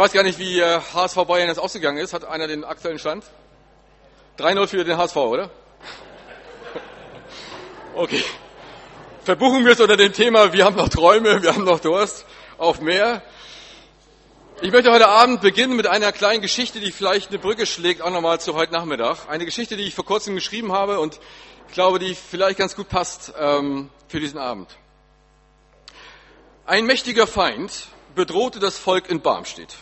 weiß gar nicht, wie HSV äh, Bayern jetzt ausgegangen ist. Hat einer den aktuellen Stand? 3-0 für den HSV, oder? Okay. Verbuchen wir es unter dem Thema, wir haben noch Träume, wir haben noch Durst auf mehr. Ich möchte heute Abend beginnen mit einer kleinen Geschichte, die vielleicht eine Brücke schlägt, auch nochmal zu heute Nachmittag. Eine Geschichte, die ich vor kurzem geschrieben habe und ich glaube, die vielleicht ganz gut passt ähm, für diesen Abend. Ein mächtiger Feind bedrohte das Volk in Barmstedt.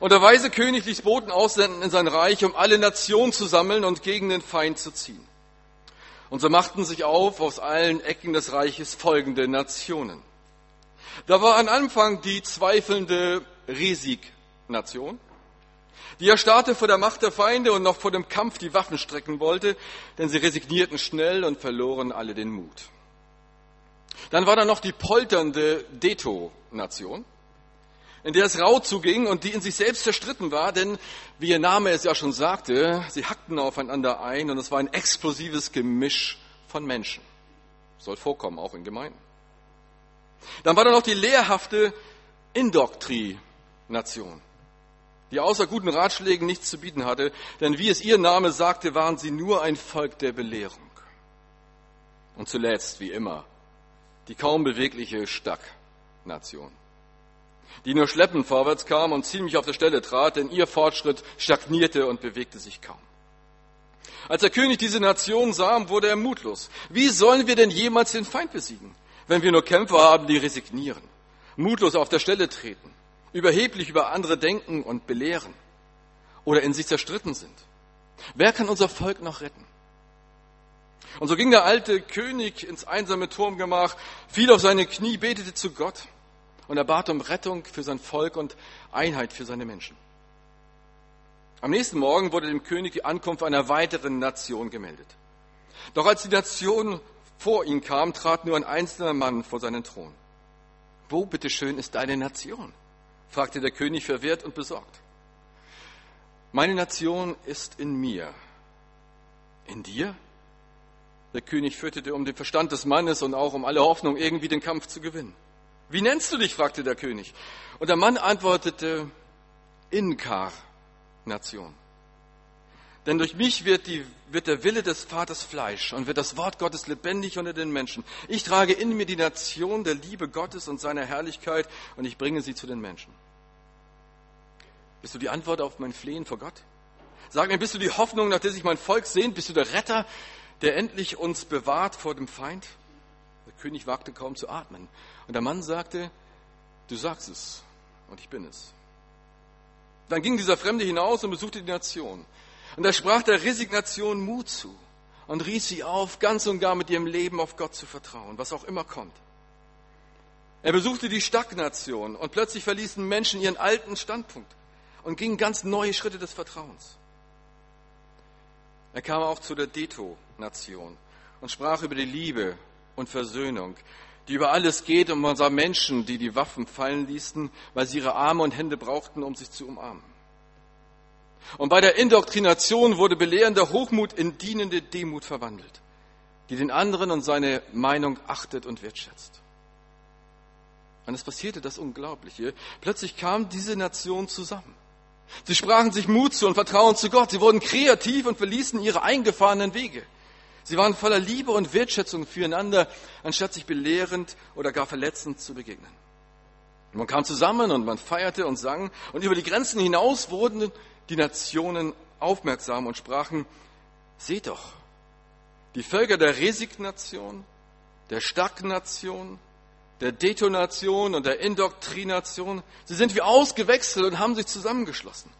Und der weise König ließ Boten aussenden in sein Reich, um alle Nationen zu sammeln und gegen den Feind zu ziehen. Und so machten sich auf aus allen Ecken des Reiches folgende Nationen. Da war am Anfang die zweifelnde Resig-Nation, die erstarrte vor der Macht der Feinde und noch vor dem Kampf die Waffen strecken wollte, denn sie resignierten schnell und verloren alle den Mut. Dann war da noch die polternde Deto-Nation, in der es rau zuging und die in sich selbst zerstritten war, denn wie ihr Name es ja schon sagte, sie hackten aufeinander ein und es war ein explosives Gemisch von Menschen. Soll vorkommen, auch in Gemeinden. Dann war da noch die lehrhafte Indoktrination, die außer guten Ratschlägen nichts zu bieten hatte, denn wie es ihr Name sagte, waren sie nur ein Volk der Belehrung. Und zuletzt, wie immer, die kaum bewegliche Stagnation, die nur schleppend vorwärts kam und ziemlich auf der Stelle trat, denn ihr Fortschritt stagnierte und bewegte sich kaum. Als der König diese Nation sah, wurde er mutlos. Wie sollen wir denn jemals den Feind besiegen, wenn wir nur Kämpfer haben, die resignieren, mutlos auf der Stelle treten, überheblich über andere denken und belehren oder in sich zerstritten sind? Wer kann unser Volk noch retten? Und so ging der alte König ins einsame Turmgemach, fiel auf seine Knie, betete zu Gott und er bat um Rettung für sein Volk und Einheit für seine Menschen. Am nächsten Morgen wurde dem König die Ankunft einer weiteren Nation gemeldet. Doch als die Nation vor ihn kam, trat nur ein einzelner Mann vor seinen Thron. Wo, bitteschön, ist deine Nation? fragte der König verwirrt und besorgt. Meine Nation ist in mir. In dir? Der König fürchtete um den Verstand des Mannes und auch um alle Hoffnung, irgendwie den Kampf zu gewinnen. Wie nennst du dich? fragte der König. Und der Mann antwortete, Inkarnation. Denn durch mich wird, die, wird der Wille des Vaters Fleisch und wird das Wort Gottes lebendig unter den Menschen. Ich trage in mir die Nation der Liebe Gottes und seiner Herrlichkeit und ich bringe sie zu den Menschen. Bist du die Antwort auf mein Flehen vor Gott? Sag mir, bist du die Hoffnung, nach der sich mein Volk sehnt? Bist du der Retter, der endlich uns bewahrt vor dem Feind? Der König wagte kaum zu atmen. Und der Mann sagte, du sagst es und ich bin es. Dann ging dieser Fremde hinaus und besuchte die Nation. Und er sprach der Resignation Mut zu und rief sie auf, ganz und gar mit ihrem Leben auf Gott zu vertrauen, was auch immer kommt. Er besuchte die Stagnation und plötzlich verließen Menschen ihren alten Standpunkt und gingen ganz neue Schritte des Vertrauens. Er kam auch zu der Deto-Nation und sprach über die Liebe und Versöhnung, die über alles geht, und man sah Menschen, die die Waffen fallen ließen, weil sie ihre Arme und Hände brauchten, um sich zu umarmen. Und bei der Indoktrination wurde belehrender Hochmut in dienende Demut verwandelt, die den anderen und seine Meinung achtet und wertschätzt. Und es passierte das Unglaubliche. Plötzlich kam diese Nation zusammen. Sie sprachen sich Mut zu und Vertrauen zu Gott. Sie wurden kreativ und verließen ihre eingefahrenen Wege. Sie waren voller Liebe und Wertschätzung füreinander, anstatt sich belehrend oder gar verletzend zu begegnen. Man kam zusammen und man feierte und sang und über die Grenzen hinaus wurden die Nationen aufmerksam und sprachen, seht doch, die Völker der Resignation, der Stagnation, der Detonation und der Indoktrination. Sie sind wie ausgewechselt und haben sich zusammengeschlossen.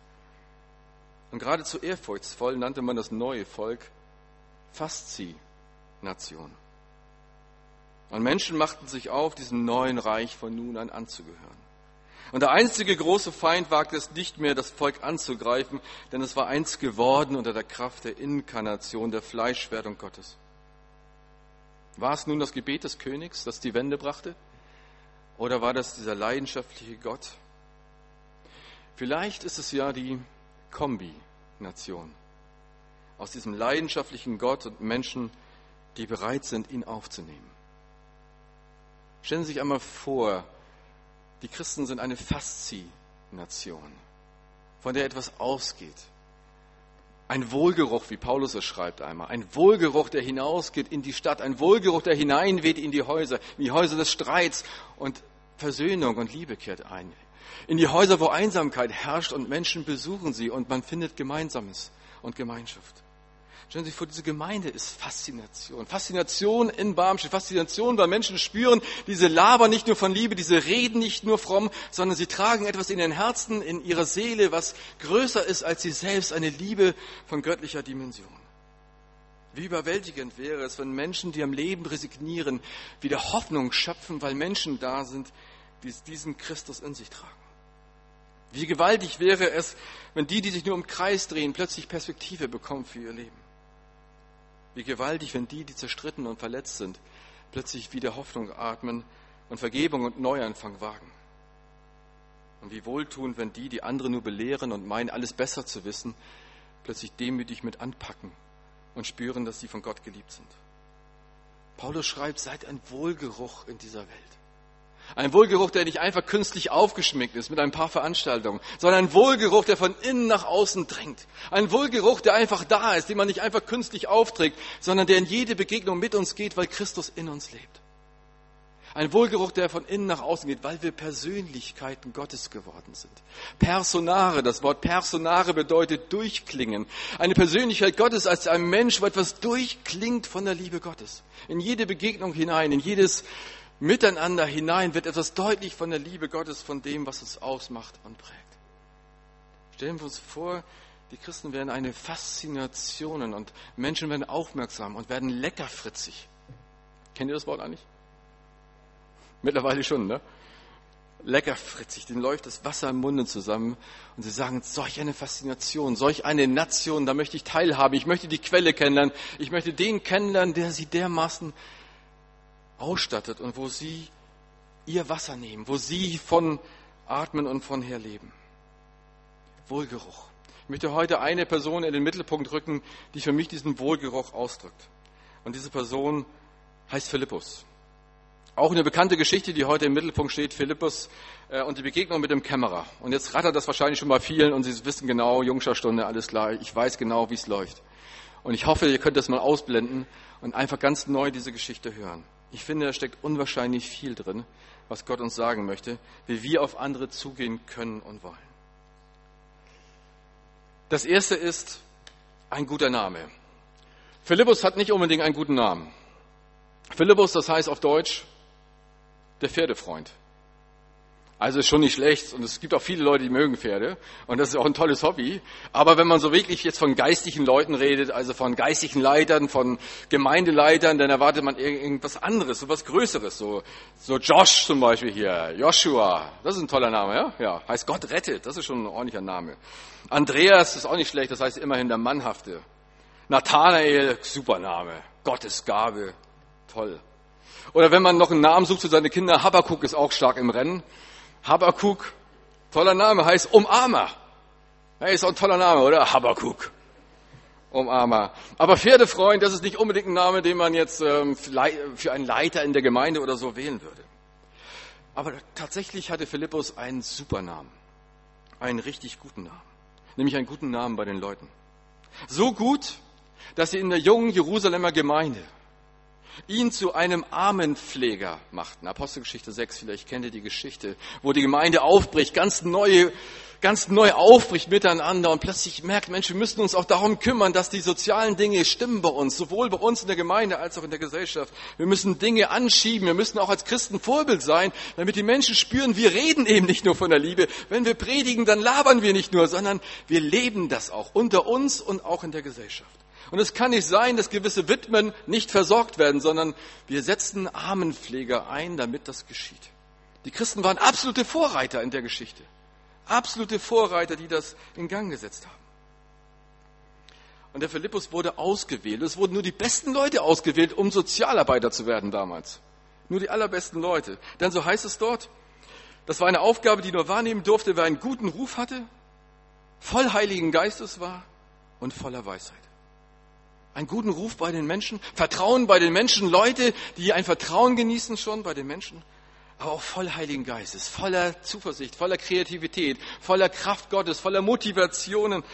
Und geradezu ehrfurchtsvoll nannte man das neue Volk Faszination. Und Menschen machten sich auf, diesem neuen Reich von nun an anzugehören. Und der einzige große Feind wagte es nicht mehr, das Volk anzugreifen, denn es war eins geworden unter der Kraft der Inkarnation, der Fleischwerdung Gottes. War es nun das Gebet des Königs, das die Wende brachte? Oder war das dieser leidenschaftliche Gott? Vielleicht ist es ja die Kombination aus diesem leidenschaftlichen Gott und Menschen, die bereit sind, ihn aufzunehmen. Stellen Sie sich einmal vor, die Christen sind eine Faszination. Nation, von der etwas ausgeht. Ein Wohlgeruch, wie Paulus es schreibt einmal. Ein Wohlgeruch, der hinausgeht in die Stadt. Ein Wohlgeruch, der hineinweht in die Häuser, in die Häuser des Streits. Und Versöhnung und Liebe kehrt ein. In die Häuser, wo Einsamkeit herrscht und Menschen besuchen sie und man findet Gemeinsames und Gemeinschaft. Stellen Sie sich vor, diese Gemeinde ist Faszination. Faszination in Barmstedt. Faszination, weil Menschen spüren, diese labern nicht nur von Liebe, diese reden nicht nur fromm, sondern sie tragen etwas in ihren Herzen, in ihrer Seele, was größer ist als sie selbst, eine Liebe von göttlicher Dimension. Wie überwältigend wäre es, wenn Menschen, die am Leben resignieren, wieder Hoffnung schöpfen, weil Menschen da sind, die diesen Christus in sich tragen. Wie gewaltig wäre es, wenn die, die sich nur im Kreis drehen, plötzlich Perspektive bekommen für ihr Leben. Wie gewaltig, wenn die, die zerstritten und verletzt sind, plötzlich wieder Hoffnung atmen und Vergebung und Neuanfang wagen. Und wie wohltuend, wenn die, die andere nur belehren und meinen, alles besser zu wissen, plötzlich demütig mit anpacken und spüren, dass sie von Gott geliebt sind. Paulus schreibt, seid ein Wohlgeruch in dieser Welt. Ein Wohlgeruch, der nicht einfach künstlich aufgeschmückt ist mit ein paar Veranstaltungen, sondern ein Wohlgeruch, der von innen nach außen dringt. Ein Wohlgeruch, der einfach da ist, den man nicht einfach künstlich aufträgt, sondern der in jede Begegnung mit uns geht, weil Christus in uns lebt. Ein Wohlgeruch, der von innen nach außen geht, weil wir Persönlichkeiten Gottes geworden sind. Personare, das Wort Personare bedeutet durchklingen. Eine Persönlichkeit Gottes als ein Mensch, wo etwas durchklingt von der Liebe Gottes. In jede Begegnung hinein, in jedes Miteinander hinein wird etwas deutlich von der Liebe Gottes, von dem, was uns ausmacht und prägt. Stellen wir uns vor, die Christen werden eine Faszination und Menschen werden aufmerksam und werden leckerfritzig. Kennt ihr das Wort eigentlich? Mittlerweile schon, ne? Leckerfritzig, denen läuft das Wasser im Munde zusammen und sie sagen, solch eine Faszination, solch eine Nation, da möchte ich teilhaben, ich möchte die Quelle kennenlernen, ich möchte den kennenlernen, der sie dermaßen ausstattet und wo sie ihr Wasser nehmen, wo sie von atmen und von her leben. Wohlgeruch. Ich möchte heute eine Person in den Mittelpunkt rücken, die für mich diesen Wohlgeruch ausdrückt. Und diese Person heißt Philippus. Auch eine bekannte Geschichte, die heute im Mittelpunkt steht, Philippus äh, und die Begegnung mit dem Kämmerer. Und jetzt rattert das wahrscheinlich schon bei vielen und Sie wissen genau, Jungscher Stunde, alles klar, ich weiß genau, wie es läuft. Und ich hoffe, ihr könnt das mal ausblenden und einfach ganz neu diese Geschichte hören. Ich finde, da steckt unwahrscheinlich viel drin, was Gott uns sagen möchte, wie wir auf andere zugehen können und wollen. Das erste ist ein guter Name. Philippus hat nicht unbedingt einen guten Namen. Philippus, das heißt auf Deutsch der Pferdefreund. Also ist schon nicht schlecht und es gibt auch viele Leute, die mögen Pferde und das ist auch ein tolles Hobby. Aber wenn man so wirklich jetzt von geistlichen Leuten redet, also von geistlichen Leitern, von Gemeindeleitern, dann erwartet man irgendwas anderes, so was Größeres. So, so Josh zum Beispiel hier, Joshua, das ist ein toller Name, ja? Ja, heißt Gott rettet, das ist schon ein ordentlicher Name. Andreas ist auch nicht schlecht, das heißt immerhin der Mannhafte. Nathanael, super Name, Gottes Gabe, toll. Oder wenn man noch einen Namen sucht für seine Kinder, Habakkuk ist auch stark im Rennen. Habakuk, toller Name, heißt Umarmer. Ja, ist auch ein toller Name, oder? Habakuk. Umarmer. Aber Pferdefreund, das ist nicht unbedingt ein Name, den man jetzt ähm, für einen Leiter in der Gemeinde oder so wählen würde. Aber tatsächlich hatte Philippus einen super Namen. Einen richtig guten Namen. Nämlich einen guten Namen bei den Leuten. So gut, dass sie in der jungen Jerusalemer Gemeinde ihn zu einem Armenpfleger machten. Apostelgeschichte 6, vielleicht kennt ihr die Geschichte, wo die Gemeinde aufbricht, ganz neu, ganz neu aufbricht miteinander und plötzlich merkt, Mensch, wir müssen uns auch darum kümmern, dass die sozialen Dinge stimmen bei uns, sowohl bei uns in der Gemeinde als auch in der Gesellschaft. Wir müssen Dinge anschieben, wir müssen auch als Christen Vorbild sein, damit die Menschen spüren, wir reden eben nicht nur von der Liebe. Wenn wir predigen, dann labern wir nicht nur, sondern wir leben das auch unter uns und auch in der Gesellschaft. Und es kann nicht sein, dass gewisse Witwen nicht versorgt werden, sondern wir setzen Armenpfleger ein, damit das geschieht. Die Christen waren absolute Vorreiter in der Geschichte. Absolute Vorreiter, die das in Gang gesetzt haben. Und der Philippus wurde ausgewählt. Es wurden nur die besten Leute ausgewählt, um Sozialarbeiter zu werden damals. Nur die allerbesten Leute. Denn so heißt es dort, das war eine Aufgabe, die nur wahrnehmen durfte, wer einen guten Ruf hatte, voll Heiligen Geistes war und voller Weisheit einen guten Ruf bei den Menschen, Vertrauen bei den Menschen, Leute, die ein Vertrauen genießen schon bei den Menschen, aber auch voll Heiligen Geistes, voller Zuversicht, voller Kreativität, voller Kraft Gottes, voller Motivationen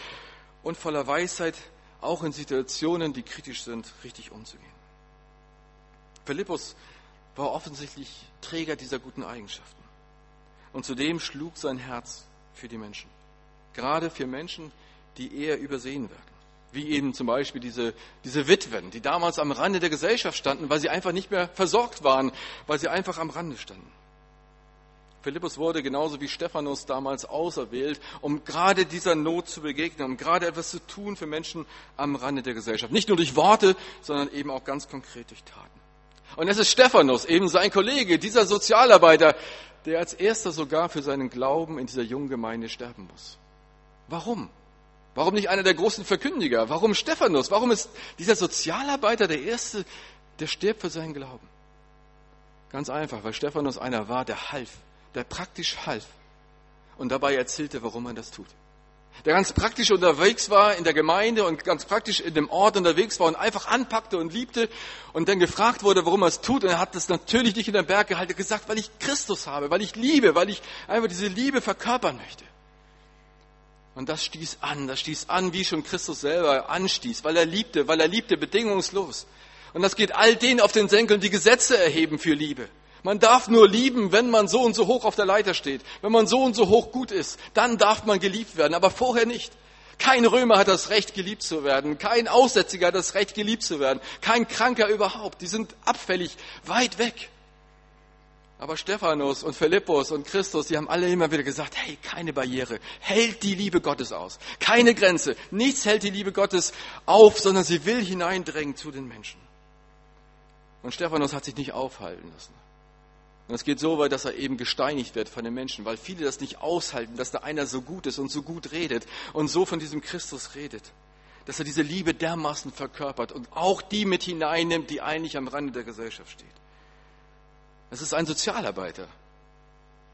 und voller Weisheit, auch in Situationen, die kritisch sind, richtig umzugehen. Philippus war offensichtlich Träger dieser guten Eigenschaften. Und zudem schlug sein Herz für die Menschen. Gerade für Menschen, die eher übersehen werden. Wie eben zum Beispiel diese, diese Witwen, die damals am Rande der Gesellschaft standen, weil sie einfach nicht mehr versorgt waren, weil sie einfach am Rande standen. Philippus wurde genauso wie Stephanus damals auserwählt, um gerade dieser Not zu begegnen, um gerade etwas zu tun für Menschen am Rande der Gesellschaft. Nicht nur durch Worte, sondern eben auch ganz konkret durch Taten. Und es ist Stephanus, eben sein Kollege, dieser Sozialarbeiter, der als erster sogar für seinen Glauben in dieser jungen Gemeinde sterben muss. Warum? Warum nicht einer der großen Verkündiger? Warum Stephanus? Warum ist dieser Sozialarbeiter der Erste, der stirbt für seinen Glauben? Ganz einfach, weil Stephanus einer war, der half, der praktisch half und dabei erzählte, warum er das tut. Der ganz praktisch unterwegs war in der Gemeinde und ganz praktisch in dem Ort unterwegs war und einfach anpackte und liebte und dann gefragt wurde, warum er es tut. Und er hat das natürlich nicht in den Berg gehalten, gesagt, weil ich Christus habe, weil ich liebe, weil ich einfach diese Liebe verkörpern möchte. Und das stieß an, das stieß an, wie schon Christus selber anstieß, weil er liebte, weil er liebte bedingungslos. Und das geht all denen auf den Senkeln, die Gesetze erheben für Liebe. Man darf nur lieben, wenn man so und so hoch auf der Leiter steht, wenn man so und so hoch gut ist. Dann darf man geliebt werden, aber vorher nicht. Kein Römer hat das Recht, geliebt zu werden. Kein Aussätziger hat das Recht, geliebt zu werden. Kein Kranker überhaupt. Die sind abfällig, weit weg. Aber Stephanus und Philippus und Christus, die haben alle immer wieder gesagt, hey, keine Barriere, hält die Liebe Gottes aus. Keine Grenze. Nichts hält die Liebe Gottes auf, sondern sie will hineindrängen zu den Menschen. Und Stephanus hat sich nicht aufhalten lassen. Und es geht so weit, dass er eben gesteinigt wird von den Menschen, weil viele das nicht aushalten, dass da einer so gut ist und so gut redet und so von diesem Christus redet. Dass er diese Liebe dermaßen verkörpert und auch die mit hineinnimmt, die eigentlich am Rande der Gesellschaft steht. Es ist ein Sozialarbeiter,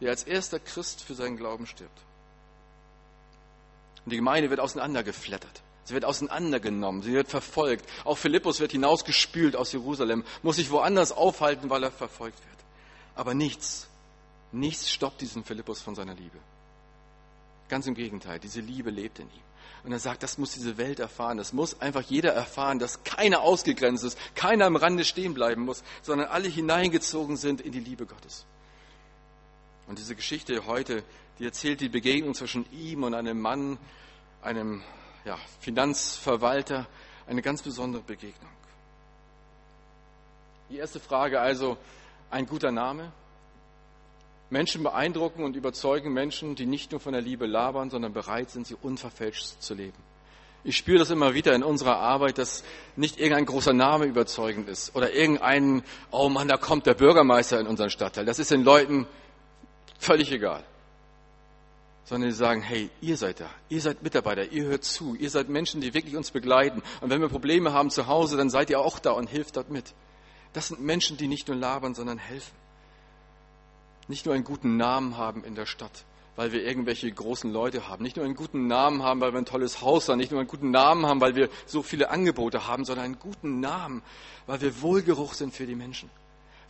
der als erster Christ für seinen Glauben stirbt. Und die Gemeinde wird auseinandergeflattert. Sie wird auseinandergenommen, sie wird verfolgt. Auch Philippus wird hinausgespült aus Jerusalem, muss sich woanders aufhalten, weil er verfolgt wird. Aber nichts, nichts stoppt diesen Philippus von seiner Liebe. Ganz im Gegenteil, diese Liebe lebt in ihm. Und er sagt, das muss diese Welt erfahren. Das muss einfach jeder erfahren, dass keiner ausgegrenzt ist, keiner am Rande stehen bleiben muss, sondern alle hineingezogen sind in die Liebe Gottes. Und diese Geschichte heute, die erzählt die Begegnung zwischen ihm und einem Mann, einem ja, Finanzverwalter, eine ganz besondere Begegnung. Die erste Frage also, ein guter Name. Menschen beeindrucken und überzeugen Menschen, die nicht nur von der Liebe labern, sondern bereit sind, sie unverfälscht zu leben. Ich spüre das immer wieder in unserer Arbeit, dass nicht irgendein großer Name überzeugend ist oder irgendein, oh Mann, da kommt der Bürgermeister in unseren Stadtteil. Das ist den Leuten völlig egal. Sondern sie sagen, hey, ihr seid da, ihr seid Mitarbeiter, ihr hört zu, ihr seid Menschen, die wirklich uns begleiten. Und wenn wir Probleme haben zu Hause, dann seid ihr auch da und hilft dort mit. Das sind Menschen, die nicht nur labern, sondern helfen. Nicht nur einen guten Namen haben in der Stadt, weil wir irgendwelche großen Leute haben. Nicht nur einen guten Namen haben, weil wir ein tolles Haus haben. Nicht nur einen guten Namen haben, weil wir so viele Angebote haben, sondern einen guten Namen, weil wir Wohlgeruch sind für die Menschen.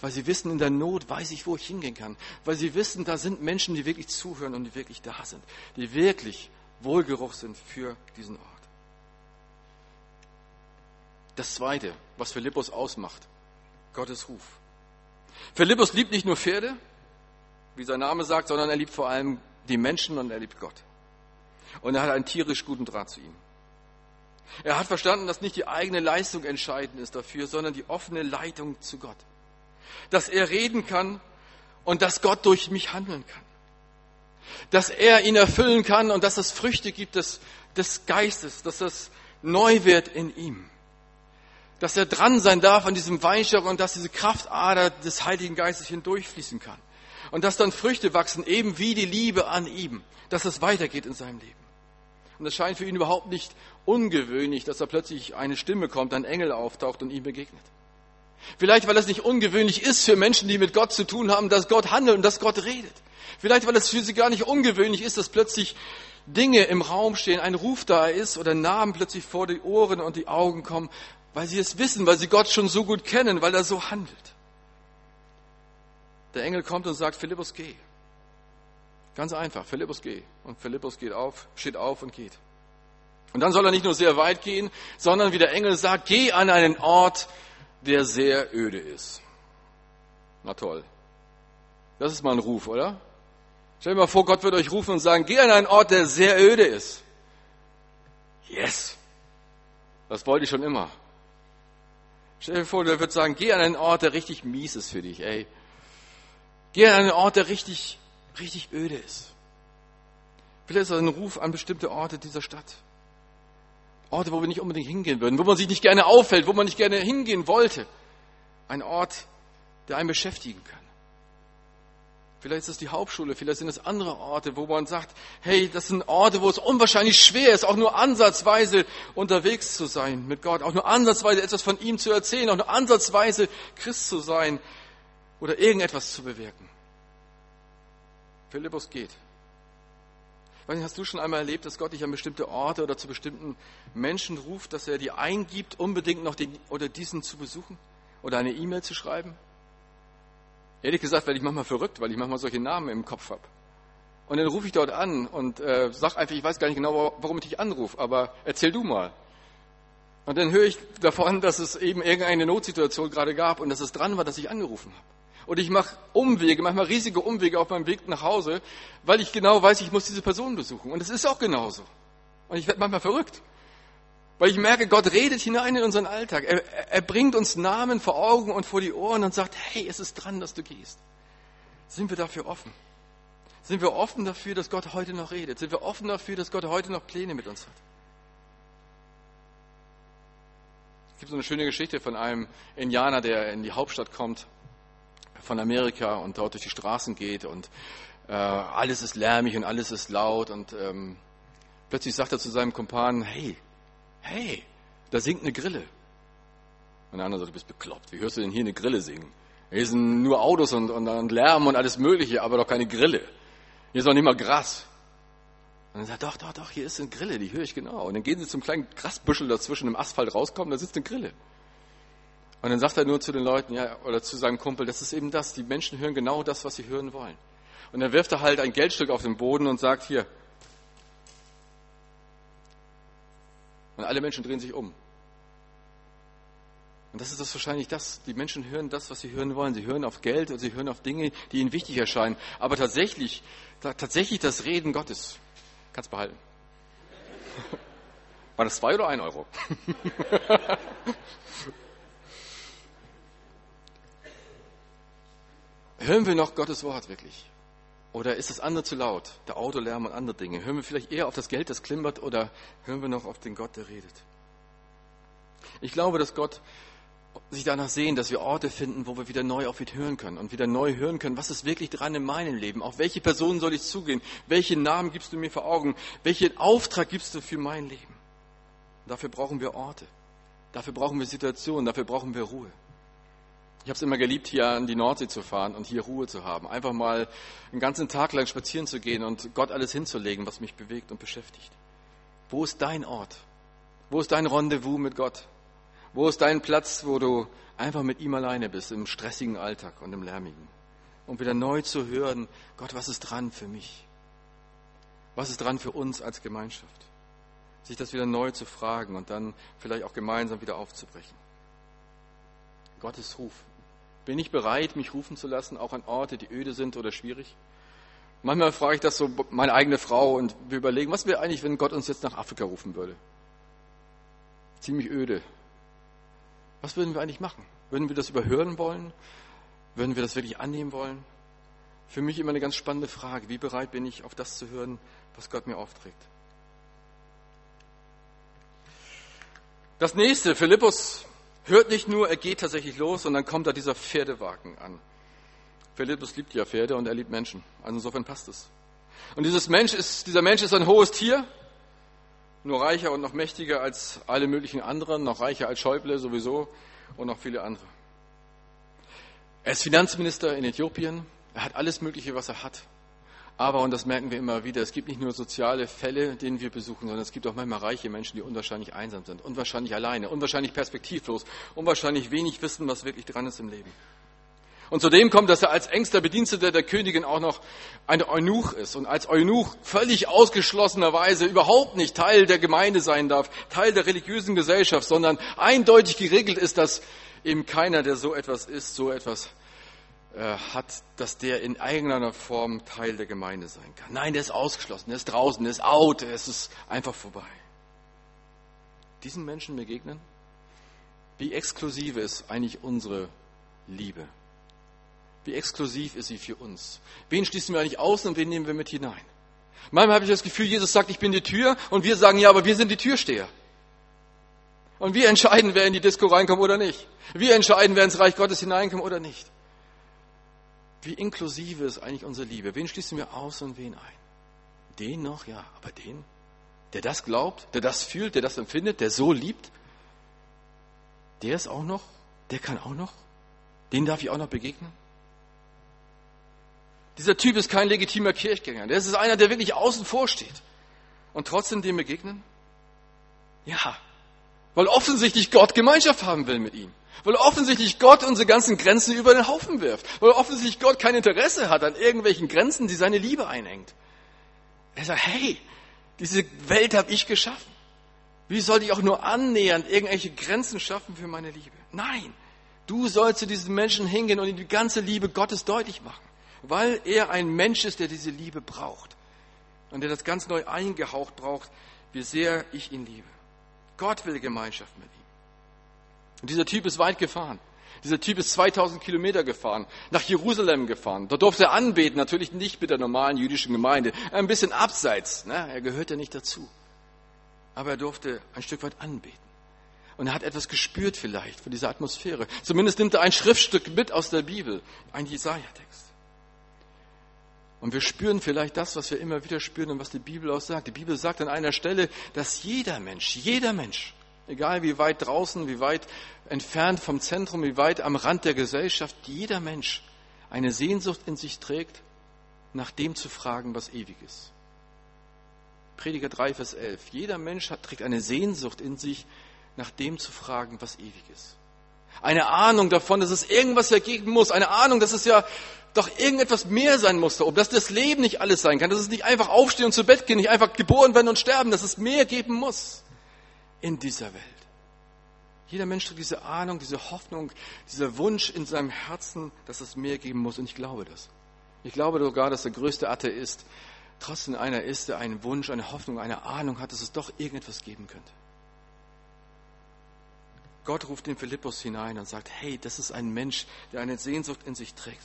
Weil sie wissen, in der Not weiß ich, wo ich hingehen kann. Weil sie wissen, da sind Menschen, die wirklich zuhören und die wirklich da sind. Die wirklich Wohlgeruch sind für diesen Ort. Das Zweite, was Philippus ausmacht, Gottes Ruf. Philippus liebt nicht nur Pferde, wie sein Name sagt, sondern er liebt vor allem die Menschen und er liebt Gott. Und er hat einen tierisch guten Draht zu ihm. Er hat verstanden, dass nicht die eigene Leistung entscheidend ist dafür, sondern die offene Leitung zu Gott. Dass er reden kann und dass Gott durch mich handeln kann. Dass er ihn erfüllen kann und dass es Früchte gibt des, des Geistes, dass es neu wird in ihm dass er dran sein darf an diesem Weinstock und dass diese Kraftader des Heiligen Geistes hindurchfließen kann. Und dass dann Früchte wachsen, eben wie die Liebe an ihm, dass es weitergeht in seinem Leben. Und es scheint für ihn überhaupt nicht ungewöhnlich, dass da plötzlich eine Stimme kommt, ein Engel auftaucht und ihm begegnet. Vielleicht, weil es nicht ungewöhnlich ist für Menschen, die mit Gott zu tun haben, dass Gott handelt und dass Gott redet. Vielleicht, weil es für sie gar nicht ungewöhnlich ist, dass plötzlich Dinge im Raum stehen, ein Ruf da ist oder Namen plötzlich vor die Ohren und die Augen kommen, weil sie es wissen, weil sie Gott schon so gut kennen, weil er so handelt. Der Engel kommt und sagt, Philippus, geh. Ganz einfach, Philippus, geh. Und Philippus geht auf, steht auf und geht. Und dann soll er nicht nur sehr weit gehen, sondern wie der Engel sagt, geh an einen Ort, der sehr öde ist. Na toll. Das ist mal ein Ruf, oder? Stell dir mal vor, Gott wird euch rufen und sagen, geh an einen Ort, der sehr öde ist. Yes. Das wollte ich schon immer. Stell dir vor, der wird sagen, geh an einen Ort, der richtig mies ist für dich, ey. Geh an einen Ort, der richtig, richtig öde ist. Vielleicht ist das ein Ruf an bestimmte Orte dieser Stadt. Orte, wo wir nicht unbedingt hingehen würden, wo man sich nicht gerne auffällt, wo man nicht gerne hingehen wollte. Ein Ort, der einen beschäftigen kann. Vielleicht ist es die Hauptschule, vielleicht sind es andere Orte, wo man sagt, hey, das sind Orte, wo es unwahrscheinlich schwer ist, auch nur ansatzweise unterwegs zu sein mit Gott, auch nur ansatzweise etwas von ihm zu erzählen, auch nur ansatzweise Christ zu sein oder irgendetwas zu bewirken. Philippus geht. Hast du schon einmal erlebt, dass Gott dich an bestimmte Orte oder zu bestimmten Menschen ruft, dass er dir eingibt, unbedingt noch den oder diesen zu besuchen oder eine E-Mail zu schreiben? Ehrlich gesagt werde ich manchmal verrückt, weil ich manchmal solche Namen im Kopf habe. Und dann rufe ich dort an und äh, sage einfach, ich weiß gar nicht genau, warum ich dich anrufe, aber erzähl du mal. Und dann höre ich davon, dass es eben irgendeine Notsituation gerade gab und dass es dran war, dass ich angerufen habe. Und ich mache Umwege, manchmal riesige Umwege auf meinem Weg nach Hause, weil ich genau weiß, ich muss diese Person besuchen. Und es ist auch genauso. Und ich werde manchmal verrückt. Weil ich merke, Gott redet hinein in unseren Alltag. Er, er bringt uns Namen vor Augen und vor die Ohren und sagt, hey, es ist dran, dass du gehst. Sind wir dafür offen? Sind wir offen dafür, dass Gott heute noch redet? Sind wir offen dafür, dass Gott heute noch Pläne mit uns hat? Es gibt so eine schöne Geschichte von einem Indianer, der in die Hauptstadt kommt von Amerika und dort durch die Straßen geht und äh, alles ist lärmig und alles ist laut und ähm, plötzlich sagt er zu seinem Kumpan, hey, hey, da singt eine Grille. Und der andere sagt, du bist bekloppt, wie hörst du denn hier eine Grille singen? Hier sind nur Autos und, und, und Lärm und alles Mögliche, aber doch keine Grille. Hier ist noch nicht mal Gras. Und dann sagt doch, doch, doch, hier ist eine Grille, die höre ich genau. Und dann gehen sie zum kleinen Grasbüschel dazwischen im Asphalt rauskommen, da sitzt eine Grille. Und dann sagt er nur zu den Leuten, ja, oder zu seinem Kumpel, das ist eben das, die Menschen hören genau das, was sie hören wollen. Und dann wirft er halt ein Geldstück auf den Boden und sagt, hier, Und alle Menschen drehen sich um. Und das ist das wahrscheinlich das. Die Menschen hören das, was sie hören wollen. Sie hören auf Geld und sie hören auf Dinge, die ihnen wichtig erscheinen. Aber tatsächlich, tatsächlich das Reden Gottes. Kannst behalten. War das zwei oder ein Euro? hören wir noch Gottes Wort wirklich? Oder ist das andere zu laut? Der Autolärm und andere Dinge. Hören wir vielleicht eher auf das Geld, das klimpert, oder hören wir noch auf den Gott, der redet? Ich glaube, dass Gott sich danach sehen, dass wir Orte finden, wo wir wieder neu auf ihn hören können und wieder neu hören können, was ist wirklich dran in meinem Leben? Auf welche Personen soll ich zugehen? Welche Namen gibst du mir vor Augen? Welchen Auftrag gibst du für mein Leben? dafür brauchen wir Orte. Dafür brauchen wir Situationen. Dafür brauchen wir Ruhe. Ich habe es immer geliebt, hier an die Nordsee zu fahren und hier Ruhe zu haben. Einfach mal einen ganzen Tag lang spazieren zu gehen und Gott alles hinzulegen, was mich bewegt und beschäftigt. Wo ist dein Ort? Wo ist dein Rendezvous mit Gott? Wo ist dein Platz, wo du einfach mit ihm alleine bist, im stressigen Alltag und im lärmigen? Um wieder neu zu hören, Gott, was ist dran für mich? Was ist dran für uns als Gemeinschaft? Sich das wieder neu zu fragen und dann vielleicht auch gemeinsam wieder aufzubrechen. Gottes Ruf. Bin ich bereit, mich rufen zu lassen, auch an Orte, die öde sind oder schwierig? Manchmal frage ich das so meine eigene Frau und wir überlegen, was wäre eigentlich, wenn Gott uns jetzt nach Afrika rufen würde? Ziemlich öde. Was würden wir eigentlich machen? Würden wir das überhören wollen? Würden wir das wirklich annehmen wollen? Für mich immer eine ganz spannende Frage. Wie bereit bin ich, auf das zu hören, was Gott mir aufträgt? Das nächste, Philippus hört nicht nur, er geht tatsächlich los und dann kommt da dieser Pferdewagen an. Philippus liebt ja Pferde und er liebt Menschen. Also insofern passt es. Und dieses Mensch ist, dieser Mensch ist ein hohes Tier, nur reicher und noch mächtiger als alle möglichen anderen, noch reicher als Schäuble sowieso und noch viele andere. Er ist Finanzminister in Äthiopien. Er hat alles Mögliche, was er hat. Aber, und das merken wir immer wieder, es gibt nicht nur soziale Fälle, denen wir besuchen, sondern es gibt auch manchmal reiche Menschen, die unwahrscheinlich einsam sind, unwahrscheinlich alleine, unwahrscheinlich perspektivlos, unwahrscheinlich wenig wissen, was wirklich dran ist im Leben. Und zudem kommt, dass er als engster Bediensteter der Königin auch noch ein Eunuch ist und als Eunuch völlig ausgeschlossenerweise überhaupt nicht Teil der Gemeinde sein darf, Teil der religiösen Gesellschaft, sondern eindeutig geregelt ist, dass eben keiner, der so etwas ist, so etwas hat, dass der in eigener Form Teil der Gemeinde sein kann. Nein, der ist ausgeschlossen, der ist draußen, der ist out, es ist einfach vorbei. Diesen Menschen begegnen? Wie exklusiv ist eigentlich unsere Liebe? Wie exklusiv ist sie für uns? Wen schließen wir eigentlich aus und wen nehmen wir mit hinein? Manchmal habe ich das Gefühl, Jesus sagt, ich bin die Tür und wir sagen, ja, aber wir sind die Türsteher. Und wir entscheiden, wer in die Disco reinkommt oder nicht. Wir entscheiden, wer ins Reich Gottes hineinkommt oder nicht. Wie inklusive ist eigentlich unsere Liebe? Wen schließen wir aus und wen ein? Den noch, ja, aber den, der das glaubt, der das fühlt, der das empfindet, der so liebt, der ist auch noch, der kann auch noch, den darf ich auch noch begegnen? Dieser Typ ist kein legitimer Kirchgänger. Das ist einer, der wirklich außen vor steht. Und trotzdem dem begegnen? Ja, weil offensichtlich Gott Gemeinschaft haben will mit ihm. Weil offensichtlich Gott unsere ganzen Grenzen über den Haufen wirft. Weil offensichtlich Gott kein Interesse hat an irgendwelchen Grenzen, die seine Liebe einengt. Er sagt, hey, diese Welt habe ich geschaffen. Wie sollte ich auch nur annähernd irgendwelche Grenzen schaffen für meine Liebe? Nein, du sollst zu diesen Menschen hingehen und ihnen die ganze Liebe Gottes deutlich machen weil er ein Mensch ist, der diese Liebe braucht und der das ganz neu eingehaucht braucht, wie sehr ich ihn liebe. Gott will Gemeinschaft mit ihm. Und dieser Typ ist weit gefahren. Dieser Typ ist 2000 Kilometer gefahren, nach Jerusalem gefahren. Dort durfte er anbeten, natürlich nicht mit der normalen jüdischen Gemeinde, ein bisschen abseits. Ne? Er gehörte nicht dazu. Aber er durfte ein Stück weit anbeten. Und er hat etwas gespürt vielleicht von dieser Atmosphäre. Zumindest nimmt er ein Schriftstück mit aus der Bibel, ein Jesaja-Text. Und wir spüren vielleicht das, was wir immer wieder spüren und was die Bibel auch sagt. Die Bibel sagt an einer Stelle, dass jeder Mensch, jeder Mensch, egal wie weit draußen, wie weit entfernt vom Zentrum, wie weit am Rand der Gesellschaft, jeder Mensch eine Sehnsucht in sich trägt, nach dem zu fragen, was ewig ist. Prediger 3, Vers 11. Jeder Mensch hat, trägt eine Sehnsucht in sich, nach dem zu fragen, was ewig ist. Eine Ahnung davon, dass es irgendwas ergeben muss. Eine Ahnung, dass es ja doch irgendetwas mehr sein musste, ob das das Leben nicht alles sein kann, dass es nicht einfach aufstehen und zu Bett gehen, nicht einfach geboren werden und sterben, dass es mehr geben muss in dieser Welt. Jeder Mensch trägt diese Ahnung, diese Hoffnung, dieser Wunsch in seinem Herzen, dass es mehr geben muss. Und ich glaube das. Ich glaube sogar, dass der größte Atheist trotzdem einer ist, der einen Wunsch, eine Hoffnung, eine Ahnung hat, dass es doch irgendetwas geben könnte. Gott ruft den Philippus hinein und sagt, hey, das ist ein Mensch, der eine Sehnsucht in sich trägt.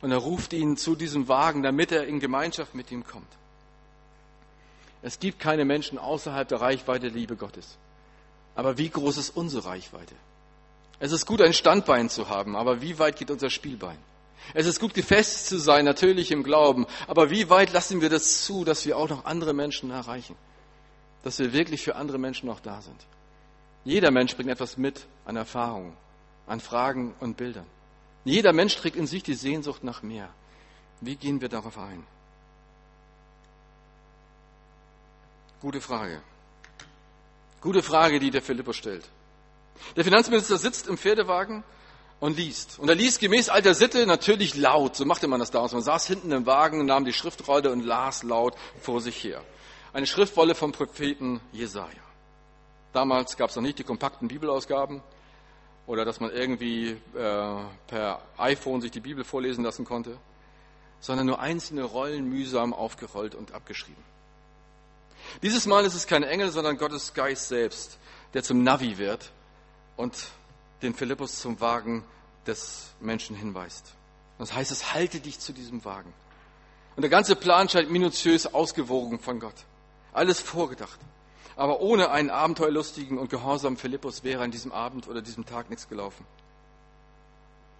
Und er ruft ihn zu diesem Wagen, damit er in Gemeinschaft mit ihm kommt. Es gibt keine Menschen außerhalb der Reichweite der Liebe Gottes. Aber wie groß ist unsere Reichweite? Es ist gut, ein Standbein zu haben, aber wie weit geht unser Spielbein? Es ist gut, gefestigt zu sein, natürlich im Glauben, aber wie weit lassen wir das zu, dass wir auch noch andere Menschen erreichen? Dass wir wirklich für andere Menschen noch da sind? Jeder Mensch bringt etwas mit an Erfahrungen, an Fragen und Bildern. Jeder Mensch trägt in sich die Sehnsucht nach mehr. Wie gehen wir darauf ein? Gute Frage. Gute Frage, die der Philippus stellt. Der Finanzminister sitzt im Pferdewagen und liest. Und er liest gemäß alter Sitte natürlich laut. So machte man das damals. Man saß hinten im Wagen, nahm die Schriftrolle und las laut vor sich her. Eine Schriftwolle vom Propheten Jesaja. Damals gab es noch nicht die kompakten Bibelausgaben oder dass man irgendwie äh, per iPhone sich die Bibel vorlesen lassen konnte, sondern nur einzelne Rollen mühsam aufgerollt und abgeschrieben. Dieses Mal ist es kein Engel, sondern Gottes Geist selbst, der zum Navi wird und den Philippus zum Wagen des Menschen hinweist. Das heißt, es halte dich zu diesem Wagen. Und der ganze Plan scheint minutiös ausgewogen von Gott. Alles vorgedacht. Aber ohne einen abenteuerlustigen und gehorsamen Philippus wäre an diesem Abend oder diesem Tag nichts gelaufen.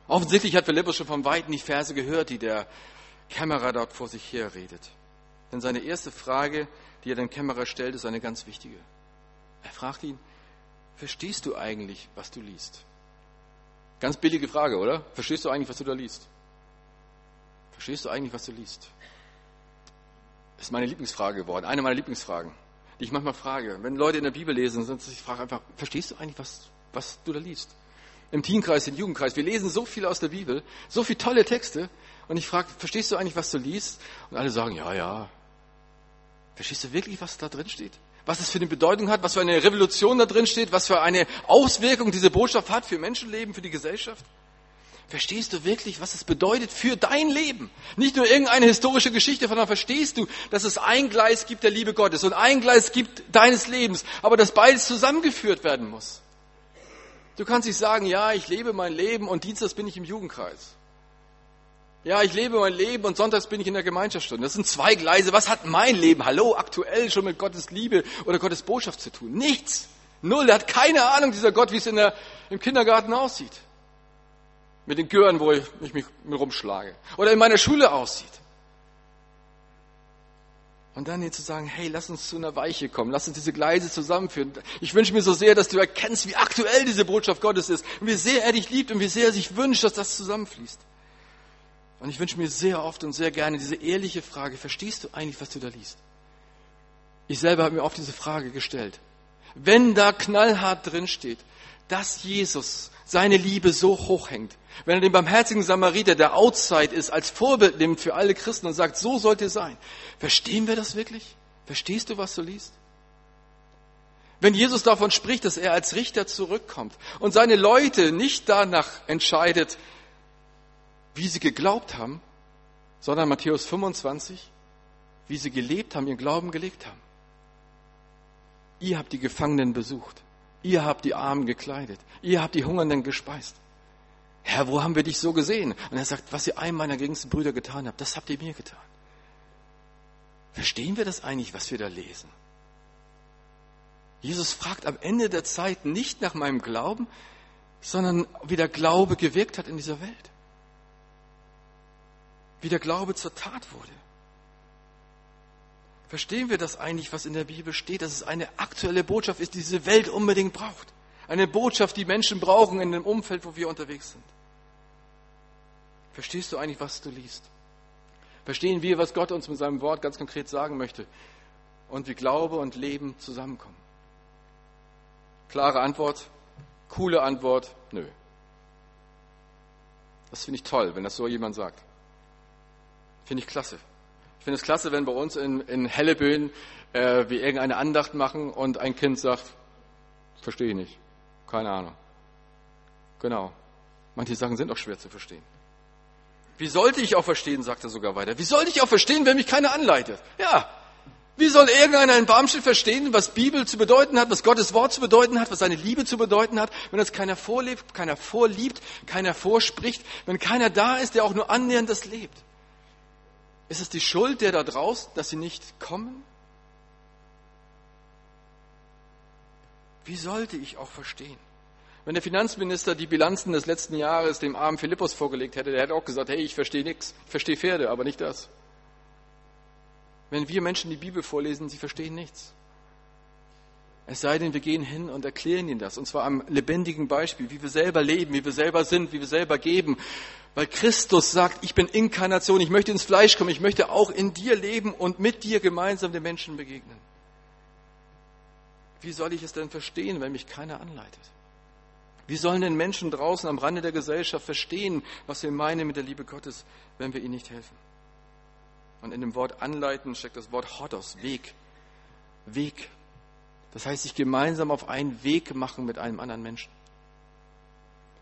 Offensichtlich hat Philippus schon von Weitem die Verse gehört, die der Kämmerer dort vor sich her redet. Denn seine erste Frage, die er dem Kämmerer stellt, ist eine ganz wichtige. Er fragt ihn, verstehst du eigentlich, was du liest? Ganz billige Frage, oder? Verstehst du eigentlich, was du da liest? Verstehst du eigentlich, was du liest? Ist meine Lieblingsfrage geworden, eine meiner Lieblingsfragen die ich manchmal frage. Wenn Leute in der Bibel lesen, sind ich frage einfach, verstehst du eigentlich, was, was du da liest? im Teenkreis, im Jugendkreis. Wir lesen so viel aus der Bibel, so viele tolle Texte. Und ich frage, verstehst du eigentlich, was du liest? Und alle sagen, ja, ja. Verstehst du wirklich, was da drin steht? Was es für eine Bedeutung hat, was für eine Revolution da drin steht, was für eine Auswirkung diese Botschaft hat für Menschenleben, für die Gesellschaft? Verstehst du wirklich, was es bedeutet für dein Leben? Nicht nur irgendeine historische Geschichte, sondern verstehst du, dass es ein Gleis gibt der Liebe Gottes und ein Gleis gibt deines Lebens, aber dass beides zusammengeführt werden muss. Du kannst nicht sagen, ja, ich lebe mein Leben und dienstags bin ich im Jugendkreis. Ja, ich lebe mein Leben und sonntags bin ich in der Gemeinschaftsstunde. Das sind zwei Gleise. Was hat mein Leben, hallo, aktuell schon mit Gottes Liebe oder Gottes Botschaft zu tun? Nichts. Null. Er hat keine Ahnung, dieser Gott, wie es in der, im Kindergarten aussieht mit den Gören, wo ich mich, rumschlage. Oder in meiner Schule aussieht. Und dann hier zu sagen, hey, lass uns zu einer Weiche kommen, lass uns diese Gleise zusammenführen. Ich wünsche mir so sehr, dass du erkennst, wie aktuell diese Botschaft Gottes ist und wie sehr er dich liebt und wie sehr er sich wünscht, dass das zusammenfließt. Und ich wünsche mir sehr oft und sehr gerne diese ehrliche Frage, verstehst du eigentlich, was du da liest? Ich selber habe mir oft diese Frage gestellt. Wenn da knallhart drin steht, dass Jesus seine Liebe so hoch hängt, wenn er den barmherzigen Samariter, der Outside ist, als Vorbild nimmt für alle Christen und sagt, so sollte es sein. Verstehen wir das wirklich? Verstehst du, was du liest? Wenn Jesus davon spricht, dass er als Richter zurückkommt und seine Leute nicht danach entscheidet, wie sie geglaubt haben, sondern Matthäus 25, wie sie gelebt haben, ihren Glauben gelegt haben. Ihr habt die Gefangenen besucht. Ihr habt die Armen gekleidet. Ihr habt die Hungernden gespeist. Herr, wo haben wir dich so gesehen? Und er sagt, was ihr einem meiner geringsten Brüder getan habt, das habt ihr mir getan. Verstehen wir das eigentlich, was wir da lesen? Jesus fragt am Ende der Zeit nicht nach meinem Glauben, sondern wie der Glaube gewirkt hat in dieser Welt. Wie der Glaube zur Tat wurde. Verstehen wir das eigentlich, was in der Bibel steht, dass es eine aktuelle Botschaft ist, die diese Welt unbedingt braucht? Eine Botschaft, die Menschen brauchen in dem Umfeld, wo wir unterwegs sind. Verstehst du eigentlich, was du liest? Verstehen wir, was Gott uns mit seinem Wort ganz konkret sagen möchte? Und wie Glaube und Leben zusammenkommen? Klare Antwort, coole Antwort, nö. Das finde ich toll, wenn das so jemand sagt. Finde ich klasse. Ich finde es klasse, wenn bei uns in, in Helleböen äh, wir irgendeine Andacht machen und ein Kind sagt, verstehe ich nicht. Keine Ahnung. Genau. Manche Sachen sind auch schwer zu verstehen. Wie sollte ich auch verstehen, sagt er sogar weiter. Wie sollte ich auch verstehen, wenn mich keiner anleitet? Ja. Wie soll irgendeiner in Barmstedt verstehen, was Bibel zu bedeuten hat, was Gottes Wort zu bedeuten hat, was seine Liebe zu bedeuten hat, wenn das keiner vorlebt, keiner vorliebt, keiner vorspricht, wenn keiner da ist, der auch nur annähernd das lebt? Ist es die Schuld der da draußen, dass sie nicht kommen? Wie sollte ich auch verstehen? Wenn der Finanzminister die Bilanzen des letzten Jahres dem armen Philippus vorgelegt hätte, der hätte auch gesagt, hey, ich verstehe nichts, ich verstehe Pferde, aber nicht das. Wenn wir Menschen die Bibel vorlesen, sie verstehen nichts. Es sei denn, wir gehen hin und erklären ihnen das, und zwar am lebendigen Beispiel, wie wir selber leben, wie wir selber sind, wie wir selber geben. Weil Christus sagt, ich bin Inkarnation, ich möchte ins Fleisch kommen, ich möchte auch in dir leben und mit dir gemeinsam den Menschen begegnen. Wie soll ich es denn verstehen, wenn mich keiner anleitet? Wie sollen denn Menschen draußen am Rande der Gesellschaft verstehen, was wir meinen mit der Liebe Gottes, wenn wir ihnen nicht helfen? Und in dem Wort anleiten steckt das Wort Hodos, Weg. Weg. Das heißt, sich gemeinsam auf einen Weg machen mit einem anderen Menschen.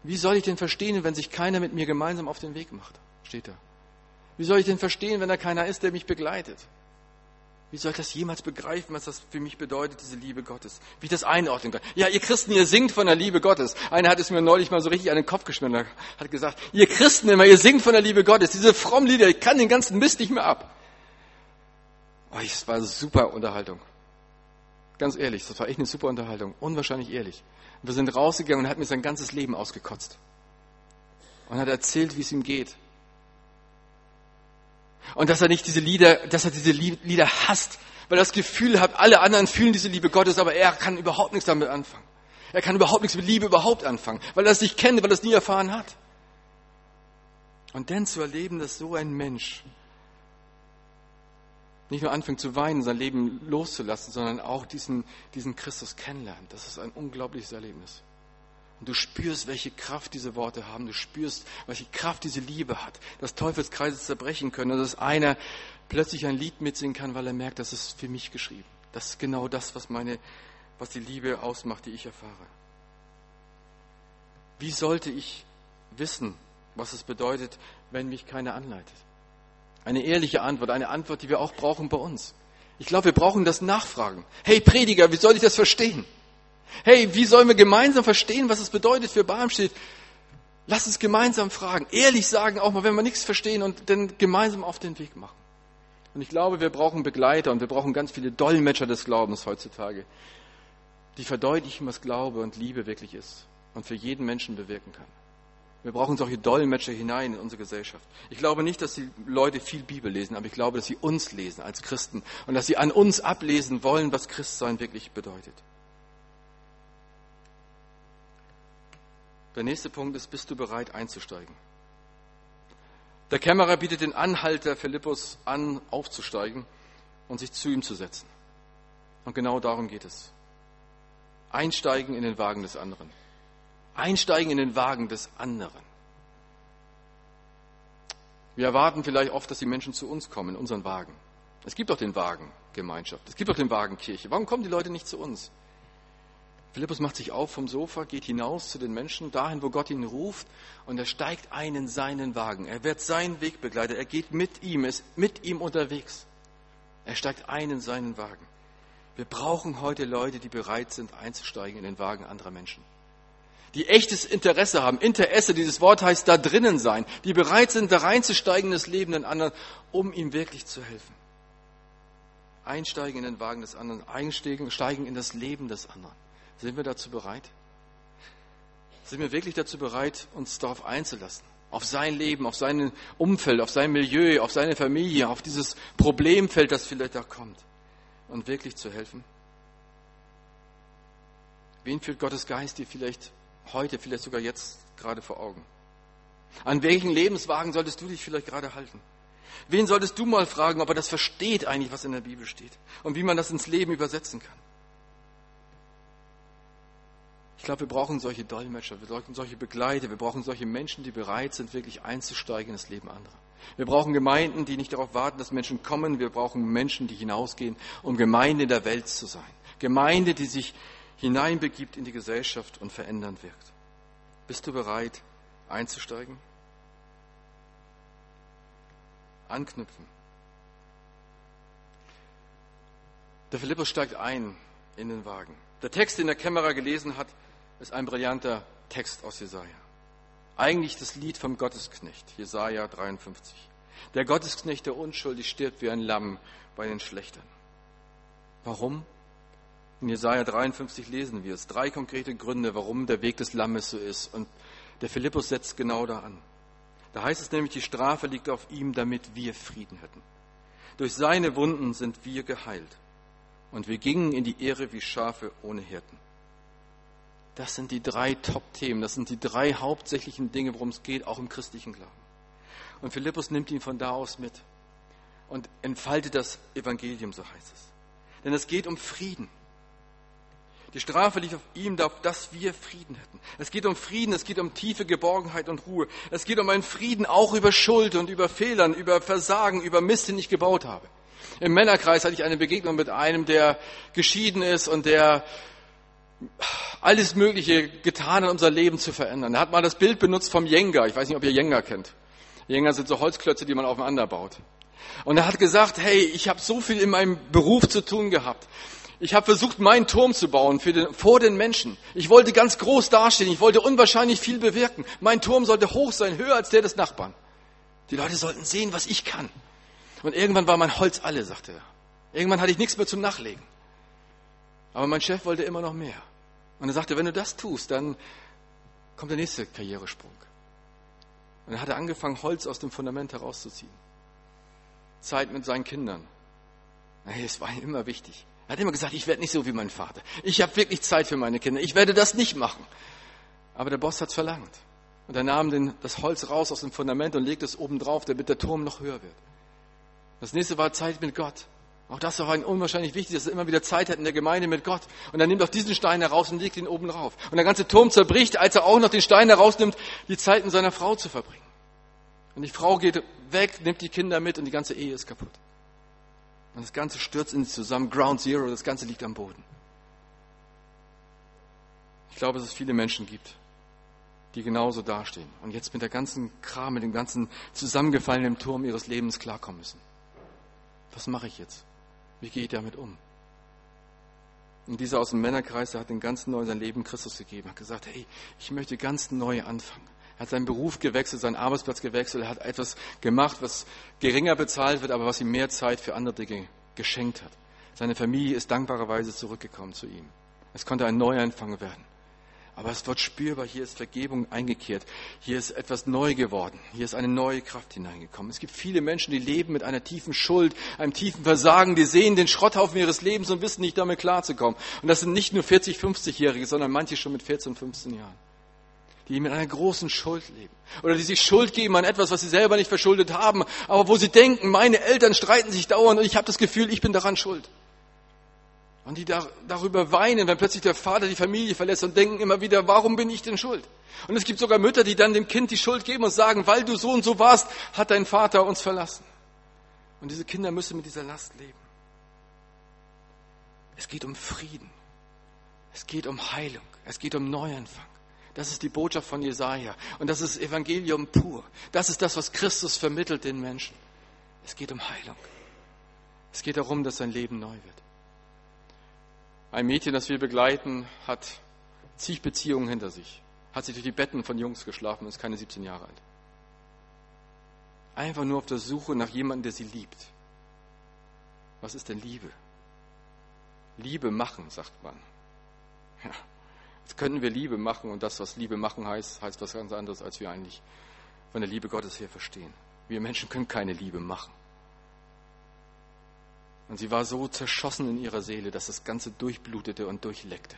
Wie soll ich denn verstehen, wenn sich keiner mit mir gemeinsam auf den Weg macht? Steht da. Wie soll ich denn verstehen, wenn da keiner ist, der mich begleitet? Wie soll ich das jemals begreifen, was das für mich bedeutet, diese Liebe Gottes? Wie ich das einordnen kann? Ja, ihr Christen, ihr singt von der Liebe Gottes. Einer hat es mir neulich mal so richtig an den Kopf geschnitten, hat gesagt, ihr Christen immer, ihr singt von der Liebe Gottes. Diese frommen Lieder, ich kann den ganzen Mist nicht mehr ab. Oh, es war super Unterhaltung. Ganz ehrlich, das war echt eine super Unterhaltung. Unwahrscheinlich ehrlich. wir sind rausgegangen und er hat mir sein ganzes Leben ausgekotzt. Und hat erzählt, wie es ihm geht. Und dass er nicht diese Lieder, dass er diese Lieder hasst, weil er das Gefühl hat, alle anderen fühlen diese Liebe Gottes, aber er kann überhaupt nichts damit anfangen. Er kann überhaupt nichts mit Liebe überhaupt anfangen, weil er es nicht kennt, weil er es nie erfahren hat. Und dann zu erleben, dass so ein Mensch nicht nur anfängt zu weinen, sein Leben loszulassen, sondern auch diesen, diesen Christus kennenlernt, das ist ein unglaubliches Erlebnis. Und du spürst, welche Kraft diese Worte haben. Du spürst, welche Kraft diese Liebe hat. Dass Teufelskreise zerbrechen können. Und dass einer plötzlich ein Lied mitsingen kann, weil er merkt, das ist für mich geschrieben. Das ist genau das, was meine, was die Liebe ausmacht, die ich erfahre. Wie sollte ich wissen, was es bedeutet, wenn mich keiner anleitet? Eine ehrliche Antwort, eine Antwort, die wir auch brauchen bei uns. Ich glaube, wir brauchen das Nachfragen. Hey Prediger, wie soll ich das verstehen? Hey, wie sollen wir gemeinsam verstehen, was es bedeutet für Barmstedt? Lass uns gemeinsam fragen, ehrlich sagen, auch mal, wenn wir nichts verstehen und dann gemeinsam auf den Weg machen. Und ich glaube, wir brauchen Begleiter und wir brauchen ganz viele Dolmetscher des Glaubens heutzutage, die verdeutlichen, was Glaube und Liebe wirklich ist und für jeden Menschen bewirken kann. Wir brauchen solche Dolmetscher hinein in unsere Gesellschaft. Ich glaube nicht, dass die Leute viel Bibel lesen, aber ich glaube, dass sie uns lesen als Christen und dass sie an uns ablesen wollen, was Christsein wirklich bedeutet. Der nächste Punkt ist, bist du bereit einzusteigen? Der Kämmerer bietet den Anhalter Philippus an, aufzusteigen und sich zu ihm zu setzen. Und genau darum geht es. Einsteigen in den Wagen des anderen. Einsteigen in den Wagen des anderen. Wir erwarten vielleicht oft, dass die Menschen zu uns kommen, in unseren Wagen. Es gibt doch den Wagen Gemeinschaft. Es gibt doch den Wagen Kirche. Warum kommen die Leute nicht zu uns? Philippus macht sich auf vom Sofa, geht hinaus zu den Menschen, dahin, wo Gott ihn ruft, und er steigt ein in seinen Wagen. Er wird sein Wegbegleiter. Er geht mit ihm, ist mit ihm unterwegs. Er steigt ein in seinen Wagen. Wir brauchen heute Leute, die bereit sind, einzusteigen in den Wagen anderer Menschen die echtes Interesse haben. Interesse, dieses Wort heißt da drinnen sein, die bereit sind, da reinzusteigen in das Leben des anderen, um ihm wirklich zu helfen. Einsteigen in den Wagen des anderen, einsteigen steigen in das Leben des anderen. Sind wir dazu bereit? Sind wir wirklich dazu bereit, uns darauf einzulassen? Auf sein Leben, auf sein Umfeld, auf sein Milieu, auf seine Familie, auf dieses Problemfeld, das vielleicht da kommt. Und wirklich zu helfen? Wen führt Gottes Geist dir vielleicht heute, vielleicht sogar jetzt gerade vor Augen? An welchen Lebenswagen solltest du dich vielleicht gerade halten? Wen solltest du mal fragen, ob er das versteht eigentlich, was in der Bibel steht und wie man das ins Leben übersetzen kann? Ich glaube, wir brauchen solche Dolmetscher, wir brauchen solche Begleiter, wir brauchen solche Menschen, die bereit sind, wirklich einzusteigen in das Leben anderer. Wir brauchen Gemeinden, die nicht darauf warten, dass Menschen kommen. Wir brauchen Menschen, die hinausgehen, um Gemeinde in der Welt zu sein. Gemeinde, die sich hineinbegibt in die Gesellschaft und verändern wirkt. Bist du bereit, einzusteigen? Anknüpfen. Der Philippus steigt ein in den Wagen. Der Text, den der Kämmerer gelesen hat, ist ein brillanter Text aus Jesaja. Eigentlich das Lied vom Gottesknecht, Jesaja 53. Der Gottesknecht, der unschuldig stirbt wie ein Lamm bei den Schlechtern. Warum? In Jesaja 53 lesen wir es. Drei konkrete Gründe, warum der Weg des Lammes so ist. Und der Philippus setzt genau da an. Da heißt es nämlich, die Strafe liegt auf ihm, damit wir Frieden hätten. Durch seine Wunden sind wir geheilt. Und wir gingen in die Ehre wie Schafe ohne Hirten. Das sind die drei Top-Themen, das sind die drei hauptsächlichen Dinge, worum es geht, auch im christlichen Glauben. Und Philippus nimmt ihn von da aus mit und entfaltet das Evangelium, so heißt es. Denn es geht um Frieden. Die Strafe liegt auf ihm, dass wir Frieden hätten. Es geht um Frieden, es geht um tiefe Geborgenheit und Ruhe. Es geht um einen Frieden auch über Schuld und über Fehlern, über Versagen, über Mist, den ich gebaut habe. Im Männerkreis hatte ich eine Begegnung mit einem, der geschieden ist und der alles Mögliche getan hat, unser Leben zu verändern. Er hat mal das Bild benutzt vom Jenga. Ich weiß nicht, ob ihr Jenga kennt. Jenga sind so Holzklötze, die man aufeinander baut. Und er hat gesagt, hey, ich habe so viel in meinem Beruf zu tun gehabt. Ich habe versucht, meinen Turm zu bauen den, vor den Menschen. Ich wollte ganz groß dastehen. Ich wollte unwahrscheinlich viel bewirken. Mein Turm sollte hoch sein, höher als der des Nachbarn. Die Leute sollten sehen, was ich kann. Und irgendwann war mein Holz alle, sagte er. Irgendwann hatte ich nichts mehr zum Nachlegen. Aber mein Chef wollte immer noch mehr. Und er sagte, wenn du das tust, dann kommt der nächste Karrieresprung. Und er hatte angefangen, Holz aus dem Fundament herauszuziehen. Zeit mit seinen Kindern. Es war ihm immer wichtig. Er hat immer gesagt, ich werde nicht so wie mein Vater. Ich habe wirklich Zeit für meine Kinder. Ich werde das nicht machen. Aber der Boss hat es verlangt. Und er nahm den, das Holz raus aus dem Fundament und legte es oben drauf, damit der Turm noch höher wird. Das nächste war Zeit mit Gott. Auch das ist ein unwahrscheinlich wichtig, dass er immer wieder Zeit hat in der Gemeinde mit Gott. Und er nimmt auch diesen Stein heraus und legt ihn oben drauf. Und der ganze Turm zerbricht, als er auch noch den Stein herausnimmt, die Zeit mit seiner Frau zu verbringen. Und die Frau geht weg, nimmt die Kinder mit und die ganze Ehe ist kaputt. Und das Ganze stürzt in sich zusammen. Ground Zero, das Ganze liegt am Boden. Ich glaube, dass es viele Menschen gibt, die genauso dastehen und jetzt mit der ganzen Kram, mit dem ganzen zusammengefallenen Turm ihres Lebens klarkommen müssen. Was mache ich jetzt? Wie gehe ich damit um? Und dieser aus dem Männerkreis, der hat den ganzen neu sein Leben Christus gegeben, hat gesagt, hey, ich möchte ganz neu anfangen. Er hat seinen Beruf gewechselt, seinen Arbeitsplatz gewechselt, er hat etwas gemacht, was geringer bezahlt wird, aber was ihm mehr Zeit für andere Dinge geschenkt hat. Seine Familie ist dankbarerweise zurückgekommen zu ihm. Es konnte ein Neuanfang werden. Aber es wird spürbar, hier ist Vergebung eingekehrt. Hier ist etwas neu geworden. Hier ist eine neue Kraft hineingekommen. Es gibt viele Menschen, die leben mit einer tiefen Schuld, einem tiefen Versagen. Die sehen den Schrotthaufen ihres Lebens und wissen nicht damit klarzukommen. Und das sind nicht nur 40, 50-Jährige, sondern manche schon mit 14, 15 Jahren. Die mit einer großen Schuld leben. Oder die sich Schuld geben an etwas, was sie selber nicht verschuldet haben, aber wo sie denken, meine Eltern streiten sich dauernd und ich habe das Gefühl, ich bin daran schuld. Und die da, darüber weinen, wenn plötzlich der Vater die Familie verlässt und denken immer wieder, warum bin ich denn schuld? Und es gibt sogar Mütter, die dann dem Kind die Schuld geben und sagen, weil du so und so warst, hat dein Vater uns verlassen. Und diese Kinder müssen mit dieser Last leben. Es geht um Frieden. Es geht um Heilung. Es geht um Neuanfang. Das ist die Botschaft von Jesaja. Und das ist Evangelium pur. Das ist das, was Christus vermittelt den Menschen. Es geht um Heilung. Es geht darum, dass sein Leben neu wird. Ein Mädchen, das wir begleiten, hat zig Beziehungen hinter sich, hat sich durch die Betten von Jungs geschlafen und ist keine 17 Jahre alt. Einfach nur auf der Suche nach jemandem, der sie liebt. Was ist denn Liebe? Liebe machen, sagt man. Ja, jetzt könnten wir Liebe machen und das, was Liebe machen heißt, heißt was ganz anderes, als wir eigentlich von der Liebe Gottes her verstehen. Wir Menschen können keine Liebe machen. Und sie war so zerschossen in ihrer Seele, dass das Ganze durchblutete und durchleckte.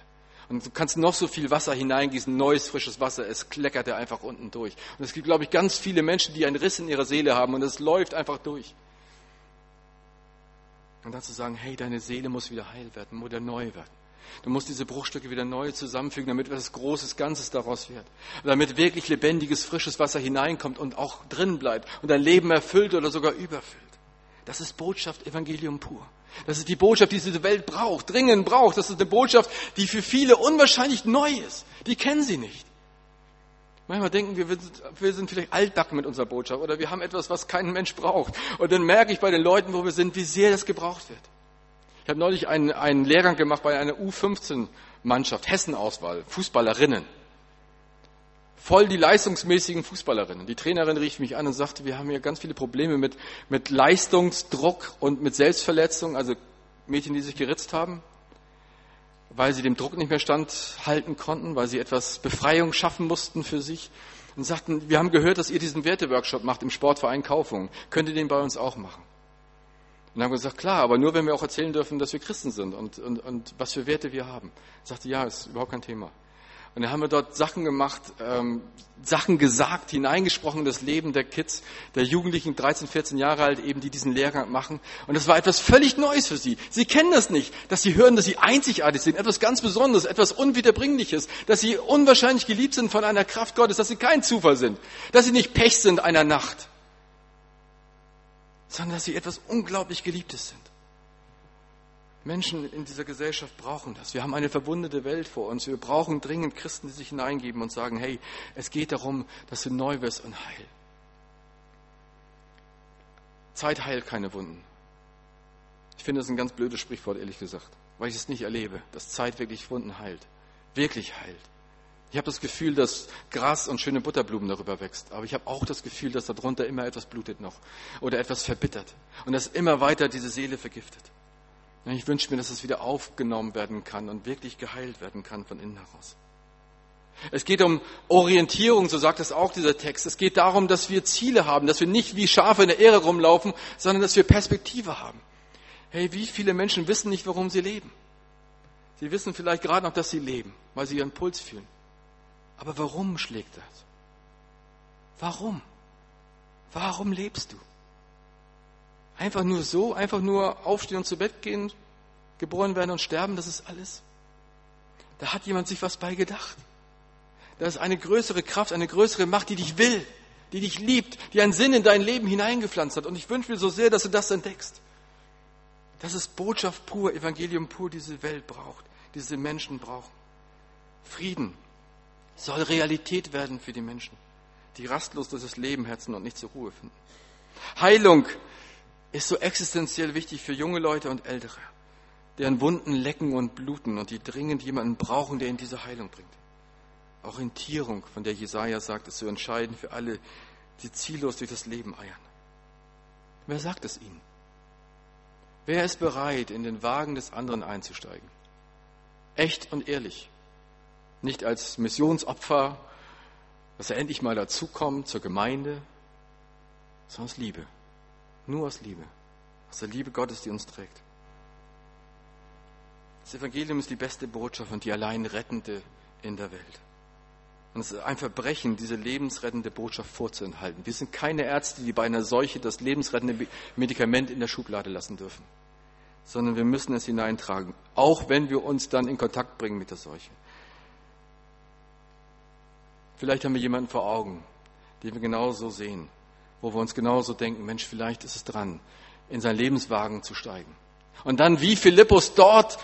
Und du kannst noch so viel Wasser hineingießen, neues, frisches Wasser, es kleckerte einfach unten durch. Und es gibt, glaube ich, ganz viele Menschen, die einen Riss in ihrer Seele haben und es läuft einfach durch. Und dann zu sagen, hey, deine Seele muss wieder heil werden, muss wieder neu werden. Du musst diese Bruchstücke wieder neu zusammenfügen, damit etwas Großes Ganzes daraus wird. damit wirklich lebendiges, frisches Wasser hineinkommt und auch drin bleibt und dein Leben erfüllt oder sogar überfüllt. Das ist Botschaft Evangelium pur. Das ist die Botschaft, die diese Welt braucht, dringend braucht. Das ist eine Botschaft, die für viele unwahrscheinlich neu ist. Die kennen sie nicht. Manchmal denken wir, wir sind vielleicht altbacken mit unserer Botschaft oder wir haben etwas, was kein Mensch braucht. Und dann merke ich bei den Leuten, wo wir sind, wie sehr das gebraucht wird. Ich habe neulich einen, einen Lehrgang gemacht bei einer U15-Mannschaft, Hessen-Auswahl, Fußballerinnen voll die leistungsmäßigen Fußballerinnen. Die Trainerin rief mich an und sagte, wir haben hier ganz viele Probleme mit, mit Leistungsdruck und mit Selbstverletzung, also Mädchen, die sich geritzt haben, weil sie dem Druck nicht mehr standhalten konnten, weil sie etwas Befreiung schaffen mussten für sich und sagten, wir haben gehört, dass ihr diesen Werteworkshop macht im Sportverein Kaufung. Könnt ihr den bei uns auch machen? Und dann haben wir gesagt, klar, aber nur wenn wir auch erzählen dürfen, dass wir Christen sind und, und, und was für Werte wir haben. Sagte, ja, ist überhaupt kein Thema. Und dann haben wir dort Sachen gemacht, ähm, Sachen gesagt, hineingesprochen in das Leben der Kids, der Jugendlichen, 13, 14 Jahre alt, eben, die diesen Lehrgang machen. Und das war etwas völlig Neues für sie. Sie kennen das nicht, dass sie hören, dass sie einzigartig sind, etwas ganz Besonderes, etwas Unwiederbringliches, dass sie unwahrscheinlich geliebt sind von einer Kraft Gottes, dass sie kein Zufall sind, dass sie nicht Pech sind einer Nacht, sondern dass sie etwas unglaublich Geliebtes sind. Menschen in dieser Gesellschaft brauchen das. Wir haben eine verwundete Welt vor uns. Wir brauchen dringend Christen, die sich hineingeben und sagen, hey, es geht darum, dass du neu wirst und heil. Zeit heilt keine Wunden. Ich finde das ein ganz blödes Sprichwort, ehrlich gesagt, weil ich es nicht erlebe, dass Zeit wirklich Wunden heilt. Wirklich heilt. Ich habe das Gefühl, dass Gras und schöne Butterblumen darüber wächst. Aber ich habe auch das Gefühl, dass darunter immer etwas blutet noch oder etwas verbittert und dass immer weiter diese Seele vergiftet. Ich wünsche mir, dass es wieder aufgenommen werden kann und wirklich geheilt werden kann von innen heraus. Es geht um Orientierung, so sagt es auch dieser Text. Es geht darum, dass wir Ziele haben, dass wir nicht wie Schafe in der Ehre rumlaufen, sondern dass wir Perspektive haben. Hey, wie viele Menschen wissen nicht, warum sie leben? Sie wissen vielleicht gerade noch, dass sie leben, weil sie ihren Puls fühlen. Aber warum schlägt das? Warum? Warum lebst du? Einfach nur so, einfach nur aufstehen und zu Bett gehen, geboren werden und sterben, das ist alles. Da hat jemand sich was bei gedacht. Da ist eine größere Kraft, eine größere Macht, die dich will, die dich liebt, die einen Sinn in dein Leben hineingepflanzt hat. Und ich wünsche mir so sehr, dass du das entdeckst. Das ist Botschaft pur, Evangelium pur, diese Welt braucht, diese Menschen brauchen. Frieden soll Realität werden für die Menschen, die rastlos durch das Leben hetzen und nicht zur Ruhe finden. Heilung ist so existenziell wichtig für junge Leute und Ältere, deren Wunden lecken und bluten und die dringend jemanden brauchen, der ihnen diese Heilung bringt. Orientierung, von der Jesaja sagt, ist so entscheidend für alle, die ziellos durch das Leben eiern. Wer sagt es ihnen? Wer ist bereit, in den Wagen des anderen einzusteigen? Echt und ehrlich. Nicht als Missionsopfer, dass er endlich mal dazukommt zur Gemeinde, sondern aus Liebe. Nur aus Liebe. Aus der Liebe Gottes, die uns trägt. Das Evangelium ist die beste Botschaft und die allein rettende in der Welt. Und es ist ein Verbrechen, diese lebensrettende Botschaft vorzuenthalten. Wir sind keine Ärzte, die bei einer Seuche das lebensrettende Medikament in der Schublade lassen dürfen, sondern wir müssen es hineintragen, auch wenn wir uns dann in Kontakt bringen mit der Seuche. Vielleicht haben wir jemanden vor Augen, den wir genauso sehen, wo wir uns genauso denken, Mensch, vielleicht ist es dran, in seinen Lebenswagen zu steigen. Und dann wie Philippus dort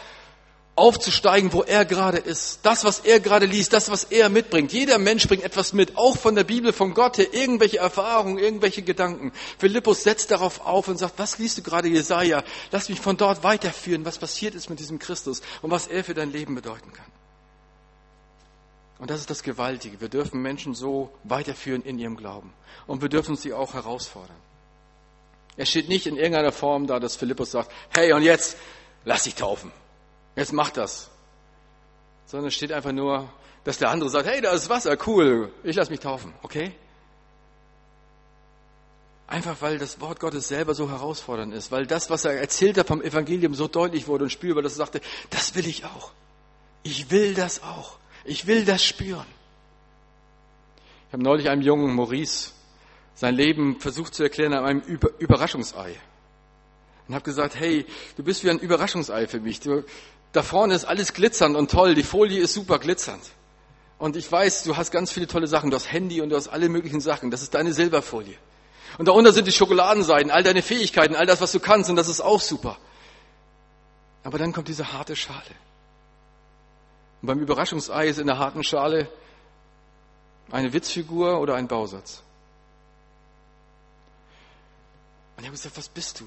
aufzusteigen, wo er gerade ist. Das, was er gerade liest, das, was er mitbringt. Jeder Mensch bringt etwas mit, auch von der Bibel, von Gott her, irgendwelche Erfahrungen, irgendwelche Gedanken. Philippus setzt darauf auf und sagt, was liest du gerade, Jesaja? Lass mich von dort weiterführen, was passiert ist mit diesem Christus und was er für dein Leben bedeuten kann. Und das ist das Gewaltige. Wir dürfen Menschen so weiterführen in ihrem Glauben. Und wir dürfen sie auch herausfordern. Er steht nicht in irgendeiner Form da, dass Philippus sagt, hey, und jetzt lass dich taufen. Jetzt mach das. Sondern es steht einfach nur, dass der andere sagt, hey, da ist Wasser, cool, ich lass mich taufen, okay? Einfach weil das Wort Gottes selber so herausfordernd ist, weil das, was er erzählt hat vom Evangelium, so deutlich wurde und spürbar, dass er sagte, das will ich auch. Ich will das auch. Ich will das spüren. Ich habe neulich einem jungen Maurice sein Leben versucht zu erklären an einem Überraschungsei. Und habe gesagt, hey, du bist wie ein Überraschungsei für mich. Du, da vorne ist alles glitzernd und toll, die Folie ist super glitzernd. Und ich weiß, du hast ganz viele tolle Sachen, du hast Handy und du hast alle möglichen Sachen. Das ist deine Silberfolie. Und darunter sind die Schokoladenseiten, all deine Fähigkeiten, all das, was du kannst und das ist auch super. Aber dann kommt diese harte Schale. Und beim Überraschungsei ist in der harten Schale eine Witzfigur oder ein Bausatz. Und ich habe gesagt, was bist du?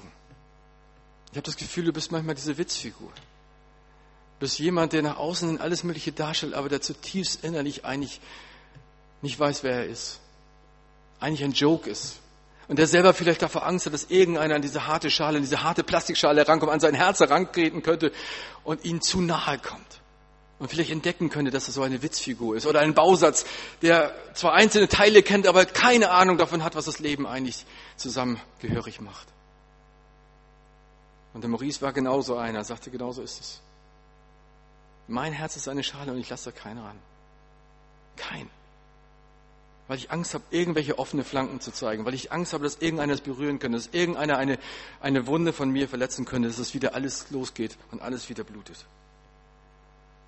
Ich habe das Gefühl, du bist manchmal diese Witzfigur. Du bist jemand, der nach außen alles Mögliche darstellt, aber der zutiefst innerlich eigentlich nicht weiß, wer er ist. Eigentlich ein Joke ist. Und der selber vielleicht davor Angst hat, dass irgendeiner an diese harte Schale, an diese harte Plastikschale herankommt, an sein Herz herantreten könnte und ihn zu nahe kommt. Und vielleicht entdecken könnte, dass es so eine Witzfigur ist oder ein Bausatz, der zwar einzelne Teile kennt, aber keine Ahnung davon hat, was das Leben eigentlich zusammengehörig macht. Und der Maurice war genauso einer, sagte, genauso ist es. Mein Herz ist eine Schale und ich lasse da keinen ran. Kein. Weil ich Angst habe, irgendwelche offene Flanken zu zeigen, weil ich Angst habe, dass irgendeiner es berühren könnte, dass irgendeiner eine, eine Wunde von mir verletzen könnte, dass es wieder alles losgeht und alles wieder blutet.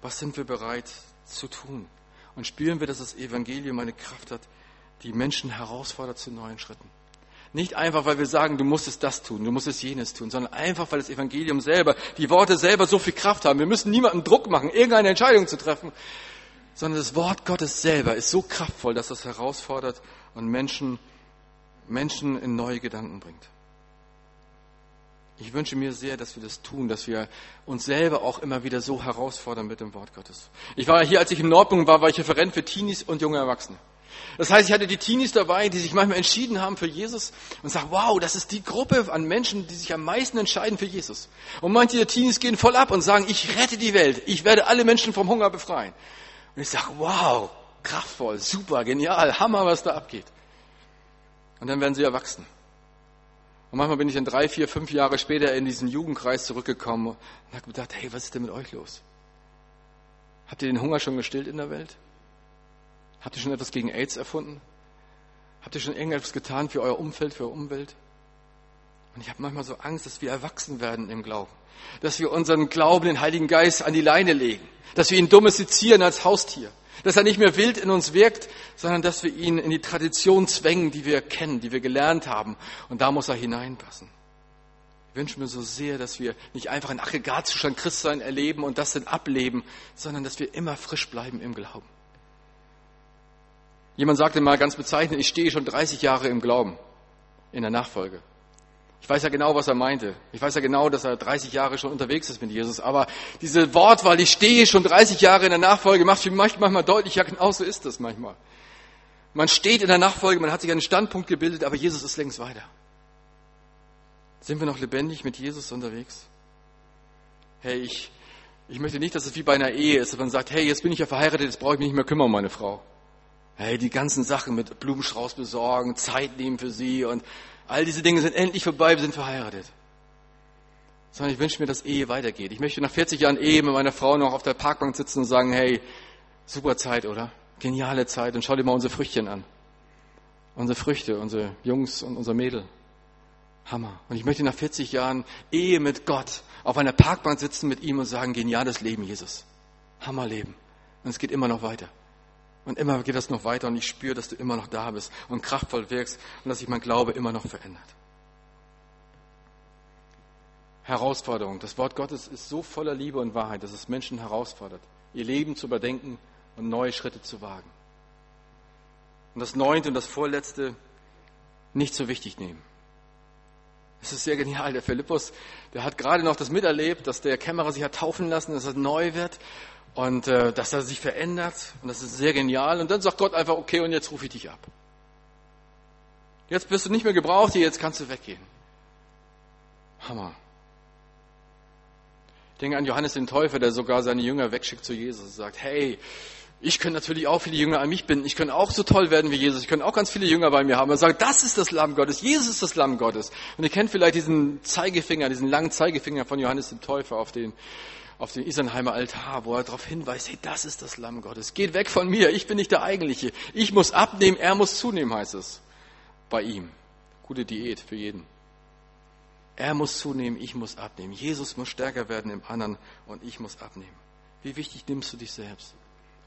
Was sind wir bereit zu tun? Und spüren wir, dass das Evangelium eine Kraft hat, die Menschen herausfordert zu neuen Schritten. Nicht einfach, weil wir sagen, du musstest das tun, du musstest jenes tun, sondern einfach, weil das Evangelium selber, die Worte selber so viel Kraft haben. Wir müssen niemandem Druck machen, irgendeine Entscheidung zu treffen, sondern das Wort Gottes selber ist so kraftvoll, dass das herausfordert und Menschen, Menschen in neue Gedanken bringt. Ich wünsche mir sehr, dass wir das tun, dass wir uns selber auch immer wieder so herausfordern mit dem Wort Gottes. Ich war hier, als ich in Nordpunkt war, war ich Referent für Teenies und junge Erwachsene. Das heißt, ich hatte die Teenies dabei, die sich manchmal entschieden haben für Jesus und sagen, wow, das ist die Gruppe an Menschen, die sich am meisten entscheiden für Jesus. Und manche der Teenies gehen voll ab und sagen, ich rette die Welt, ich werde alle Menschen vom Hunger befreien. Und ich sage, wow, kraftvoll, super, genial, Hammer, was da abgeht. Und dann werden sie erwachsen. Und manchmal bin ich dann drei, vier, fünf Jahre später in diesen Jugendkreis zurückgekommen und habe gedacht, hey, was ist denn mit euch los? Habt ihr den Hunger schon gestillt in der Welt? Habt ihr schon etwas gegen AIDS erfunden? Habt ihr schon irgendetwas getan für euer Umfeld, für eure Umwelt? Und ich habe manchmal so Angst, dass wir erwachsen werden im Glauben. Dass wir unseren Glauben, den Heiligen Geist an die Leine legen. Dass wir ihn domestizieren als Haustier. Dass er nicht mehr wild in uns wirkt, sondern dass wir ihn in die Tradition zwängen, die wir kennen, die wir gelernt haben. Und da muss er hineinpassen. Ich wünsche mir so sehr, dass wir nicht einfach einen Aggregatzustand Christsein erleben und das dann ableben, sondern dass wir immer frisch bleiben im Glauben. Jemand sagte mal ganz bezeichnend, ich stehe schon 30 Jahre im Glauben in der Nachfolge. Ich weiß ja genau, was er meinte. Ich weiß ja genau, dass er 30 Jahre schon unterwegs ist mit Jesus. Aber diese Wortwahl, ich stehe schon 30 Jahre in der Nachfolge, macht für mich manchmal deutlich, ja genau so ist das manchmal. Man steht in der Nachfolge, man hat sich einen Standpunkt gebildet, aber Jesus ist längst weiter. Sind wir noch lebendig mit Jesus unterwegs? Hey, ich, ich möchte nicht, dass es wie bei einer Ehe ist, dass man sagt, hey, jetzt bin ich ja verheiratet, jetzt brauche ich mich nicht mehr kümmern um meine Frau. Hey, die ganzen Sachen mit Blumenstrauß besorgen, Zeit nehmen für sie und All diese Dinge sind endlich vorbei, wir sind verheiratet. Sondern ich wünsche mir, dass Ehe weitergeht. Ich möchte nach 40 Jahren Ehe mit meiner Frau noch auf der Parkbank sitzen und sagen, hey, super Zeit, oder? Geniale Zeit. Und schau dir mal unsere Früchtchen an. Unsere Früchte, unsere Jungs und unser Mädel. Hammer. Und ich möchte nach 40 Jahren Ehe mit Gott auf einer Parkbank sitzen mit ihm und sagen, geniales Leben, Jesus. Hammerleben. Und es geht immer noch weiter. Und immer geht das noch weiter und ich spüre, dass du immer noch da bist und kraftvoll wirkst und dass sich mein Glaube immer noch verändert. Herausforderung. Das Wort Gottes ist so voller Liebe und Wahrheit, dass es Menschen herausfordert, ihr Leben zu überdenken und neue Schritte zu wagen. Und das Neunte und das Vorletzte nicht so wichtig nehmen. Es ist sehr genial. Der Philippus, der hat gerade noch das miterlebt, dass der Kämmerer sich hat taufen lassen, dass er neu wird und äh, dass er sich verändert und das ist sehr genial. Und dann sagt Gott einfach, okay, und jetzt rufe ich dich ab. Jetzt bist du nicht mehr gebraucht, jetzt kannst du weggehen. Hammer. Ich denke an Johannes den Täufer, der sogar seine Jünger wegschickt zu Jesus und sagt, hey, ich könnte natürlich auch viele Jünger an mich binden. Ich könnte auch so toll werden wie Jesus. Ich könnte auch ganz viele Jünger bei mir haben. Er sagt, das ist das Lamm Gottes. Jesus ist das Lamm Gottes. Und ihr kennt vielleicht diesen Zeigefinger, diesen langen Zeigefinger von Johannes dem Täufer auf den auf den Isenheimer Altar, wo er darauf hinweist, hey, das ist das Lamm Gottes. Geht weg von mir, ich bin nicht der Eigentliche. Ich muss abnehmen, er muss zunehmen, heißt es bei ihm. Gute Diät für jeden. Er muss zunehmen, ich muss abnehmen. Jesus muss stärker werden im anderen und ich muss abnehmen. Wie wichtig nimmst du dich selbst?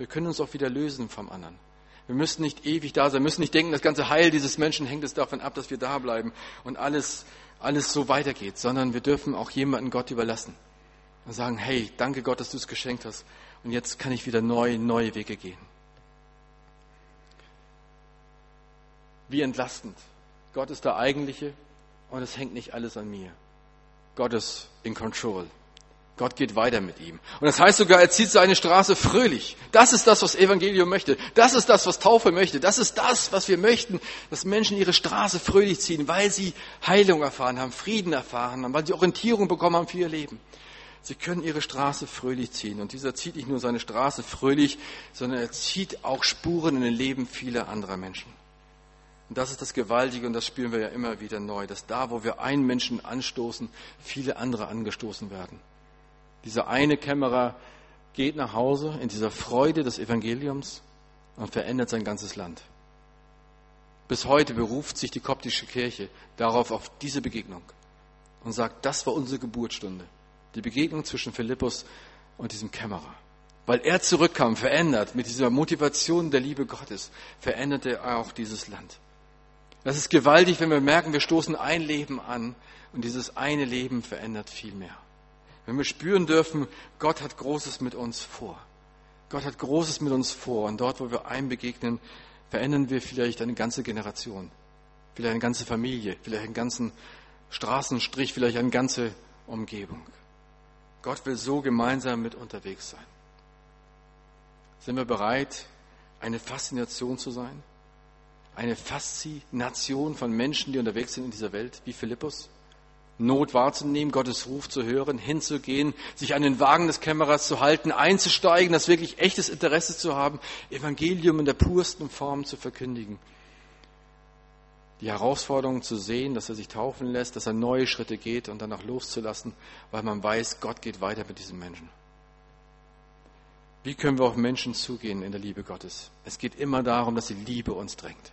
Wir können uns auch wieder lösen vom anderen. Wir müssen nicht ewig da sein, müssen nicht denken, das ganze Heil dieses Menschen hängt es davon ab, dass wir da bleiben und alles, alles so weitergeht, sondern wir dürfen auch jemanden Gott überlassen und sagen, hey, danke Gott, dass du es geschenkt hast. Und jetzt kann ich wieder neu, neue Wege gehen. Wie entlastend. Gott ist der Eigentliche und es hängt nicht alles an mir. Gott ist in Control. Gott geht weiter mit ihm. Und das heißt sogar, er zieht seine Straße fröhlich. Das ist das, was Evangelium möchte. Das ist das, was Taufe möchte. Das ist das, was wir möchten, dass Menschen ihre Straße fröhlich ziehen, weil sie Heilung erfahren haben, Frieden erfahren haben, weil sie Orientierung bekommen haben für ihr Leben. Sie können ihre Straße fröhlich ziehen. Und dieser zieht nicht nur seine Straße fröhlich, sondern er zieht auch Spuren in den Leben vieler anderer Menschen. Und das ist das Gewaltige und das spüren wir ja immer wieder neu, dass da, wo wir einen Menschen anstoßen, viele andere angestoßen werden. Dieser eine Kämmerer geht nach Hause in dieser Freude des Evangeliums und verändert sein ganzes Land. Bis heute beruft sich die koptische Kirche darauf, auf diese Begegnung und sagt, das war unsere Geburtsstunde. Die Begegnung zwischen Philippus und diesem Kämmerer. Weil er zurückkam, verändert, mit dieser Motivation der Liebe Gottes, veränderte er auch dieses Land. Das ist gewaltig, wenn wir merken, wir stoßen ein Leben an und dieses eine Leben verändert viel mehr. Wenn wir spüren dürfen, Gott hat Großes mit uns vor. Gott hat Großes mit uns vor. Und dort, wo wir einem begegnen, verändern wir vielleicht eine ganze Generation, vielleicht eine ganze Familie, vielleicht einen ganzen Straßenstrich, vielleicht eine ganze Umgebung. Gott will so gemeinsam mit unterwegs sein. Sind wir bereit, eine Faszination zu sein? Eine Faszination von Menschen, die unterwegs sind in dieser Welt, wie Philippus? Not wahrzunehmen, Gottes Ruf zu hören, hinzugehen, sich an den Wagen des Kämmerers zu halten, einzusteigen, das wirklich echtes Interesse zu haben, Evangelium in der pursten Form zu verkündigen die Herausforderung zu sehen, dass er sich taufen lässt, dass er neue Schritte geht und danach loszulassen, weil man weiß, Gott geht weiter mit diesem Menschen. Wie können wir auf Menschen zugehen in der Liebe Gottes? Es geht immer darum, dass die Liebe uns drängt.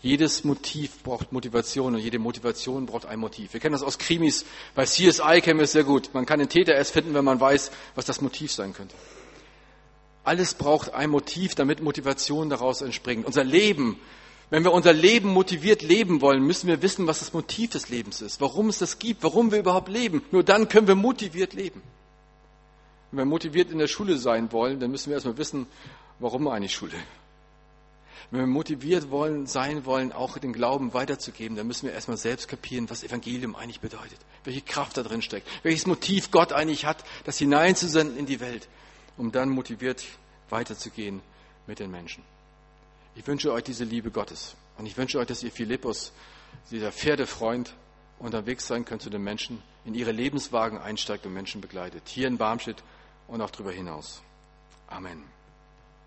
Jedes Motiv braucht Motivation und jede Motivation braucht ein Motiv. Wir kennen das aus Krimis. Bei CSI kennen wir es sehr gut. Man kann den Täter erst finden, wenn man weiß, was das Motiv sein könnte. Alles braucht ein Motiv, damit Motivation daraus entspringt. Unser Leben, wenn wir unser Leben motiviert leben wollen, müssen wir wissen, was das Motiv des Lebens ist, warum es das gibt, warum wir überhaupt leben. Nur dann können wir motiviert leben. Wenn wir motiviert in der Schule sein wollen, dann müssen wir erstmal wissen, warum eigentlich Schule. Wenn wir motiviert wollen, sein wollen, auch den Glauben weiterzugeben, dann müssen wir erstmal selbst kapieren, was Evangelium eigentlich bedeutet, welche Kraft da drin steckt, welches Motiv Gott eigentlich hat, das hineinzusenden in die Welt, um dann motiviert weiterzugehen mit den Menschen. Ich wünsche euch diese Liebe Gottes und ich wünsche euch, dass ihr Philippus, dieser Pferdefreund, unterwegs sein könnt zu den Menschen, in ihre Lebenswagen einsteigt und Menschen begleitet, hier in Barmstedt und auch darüber hinaus. Amen.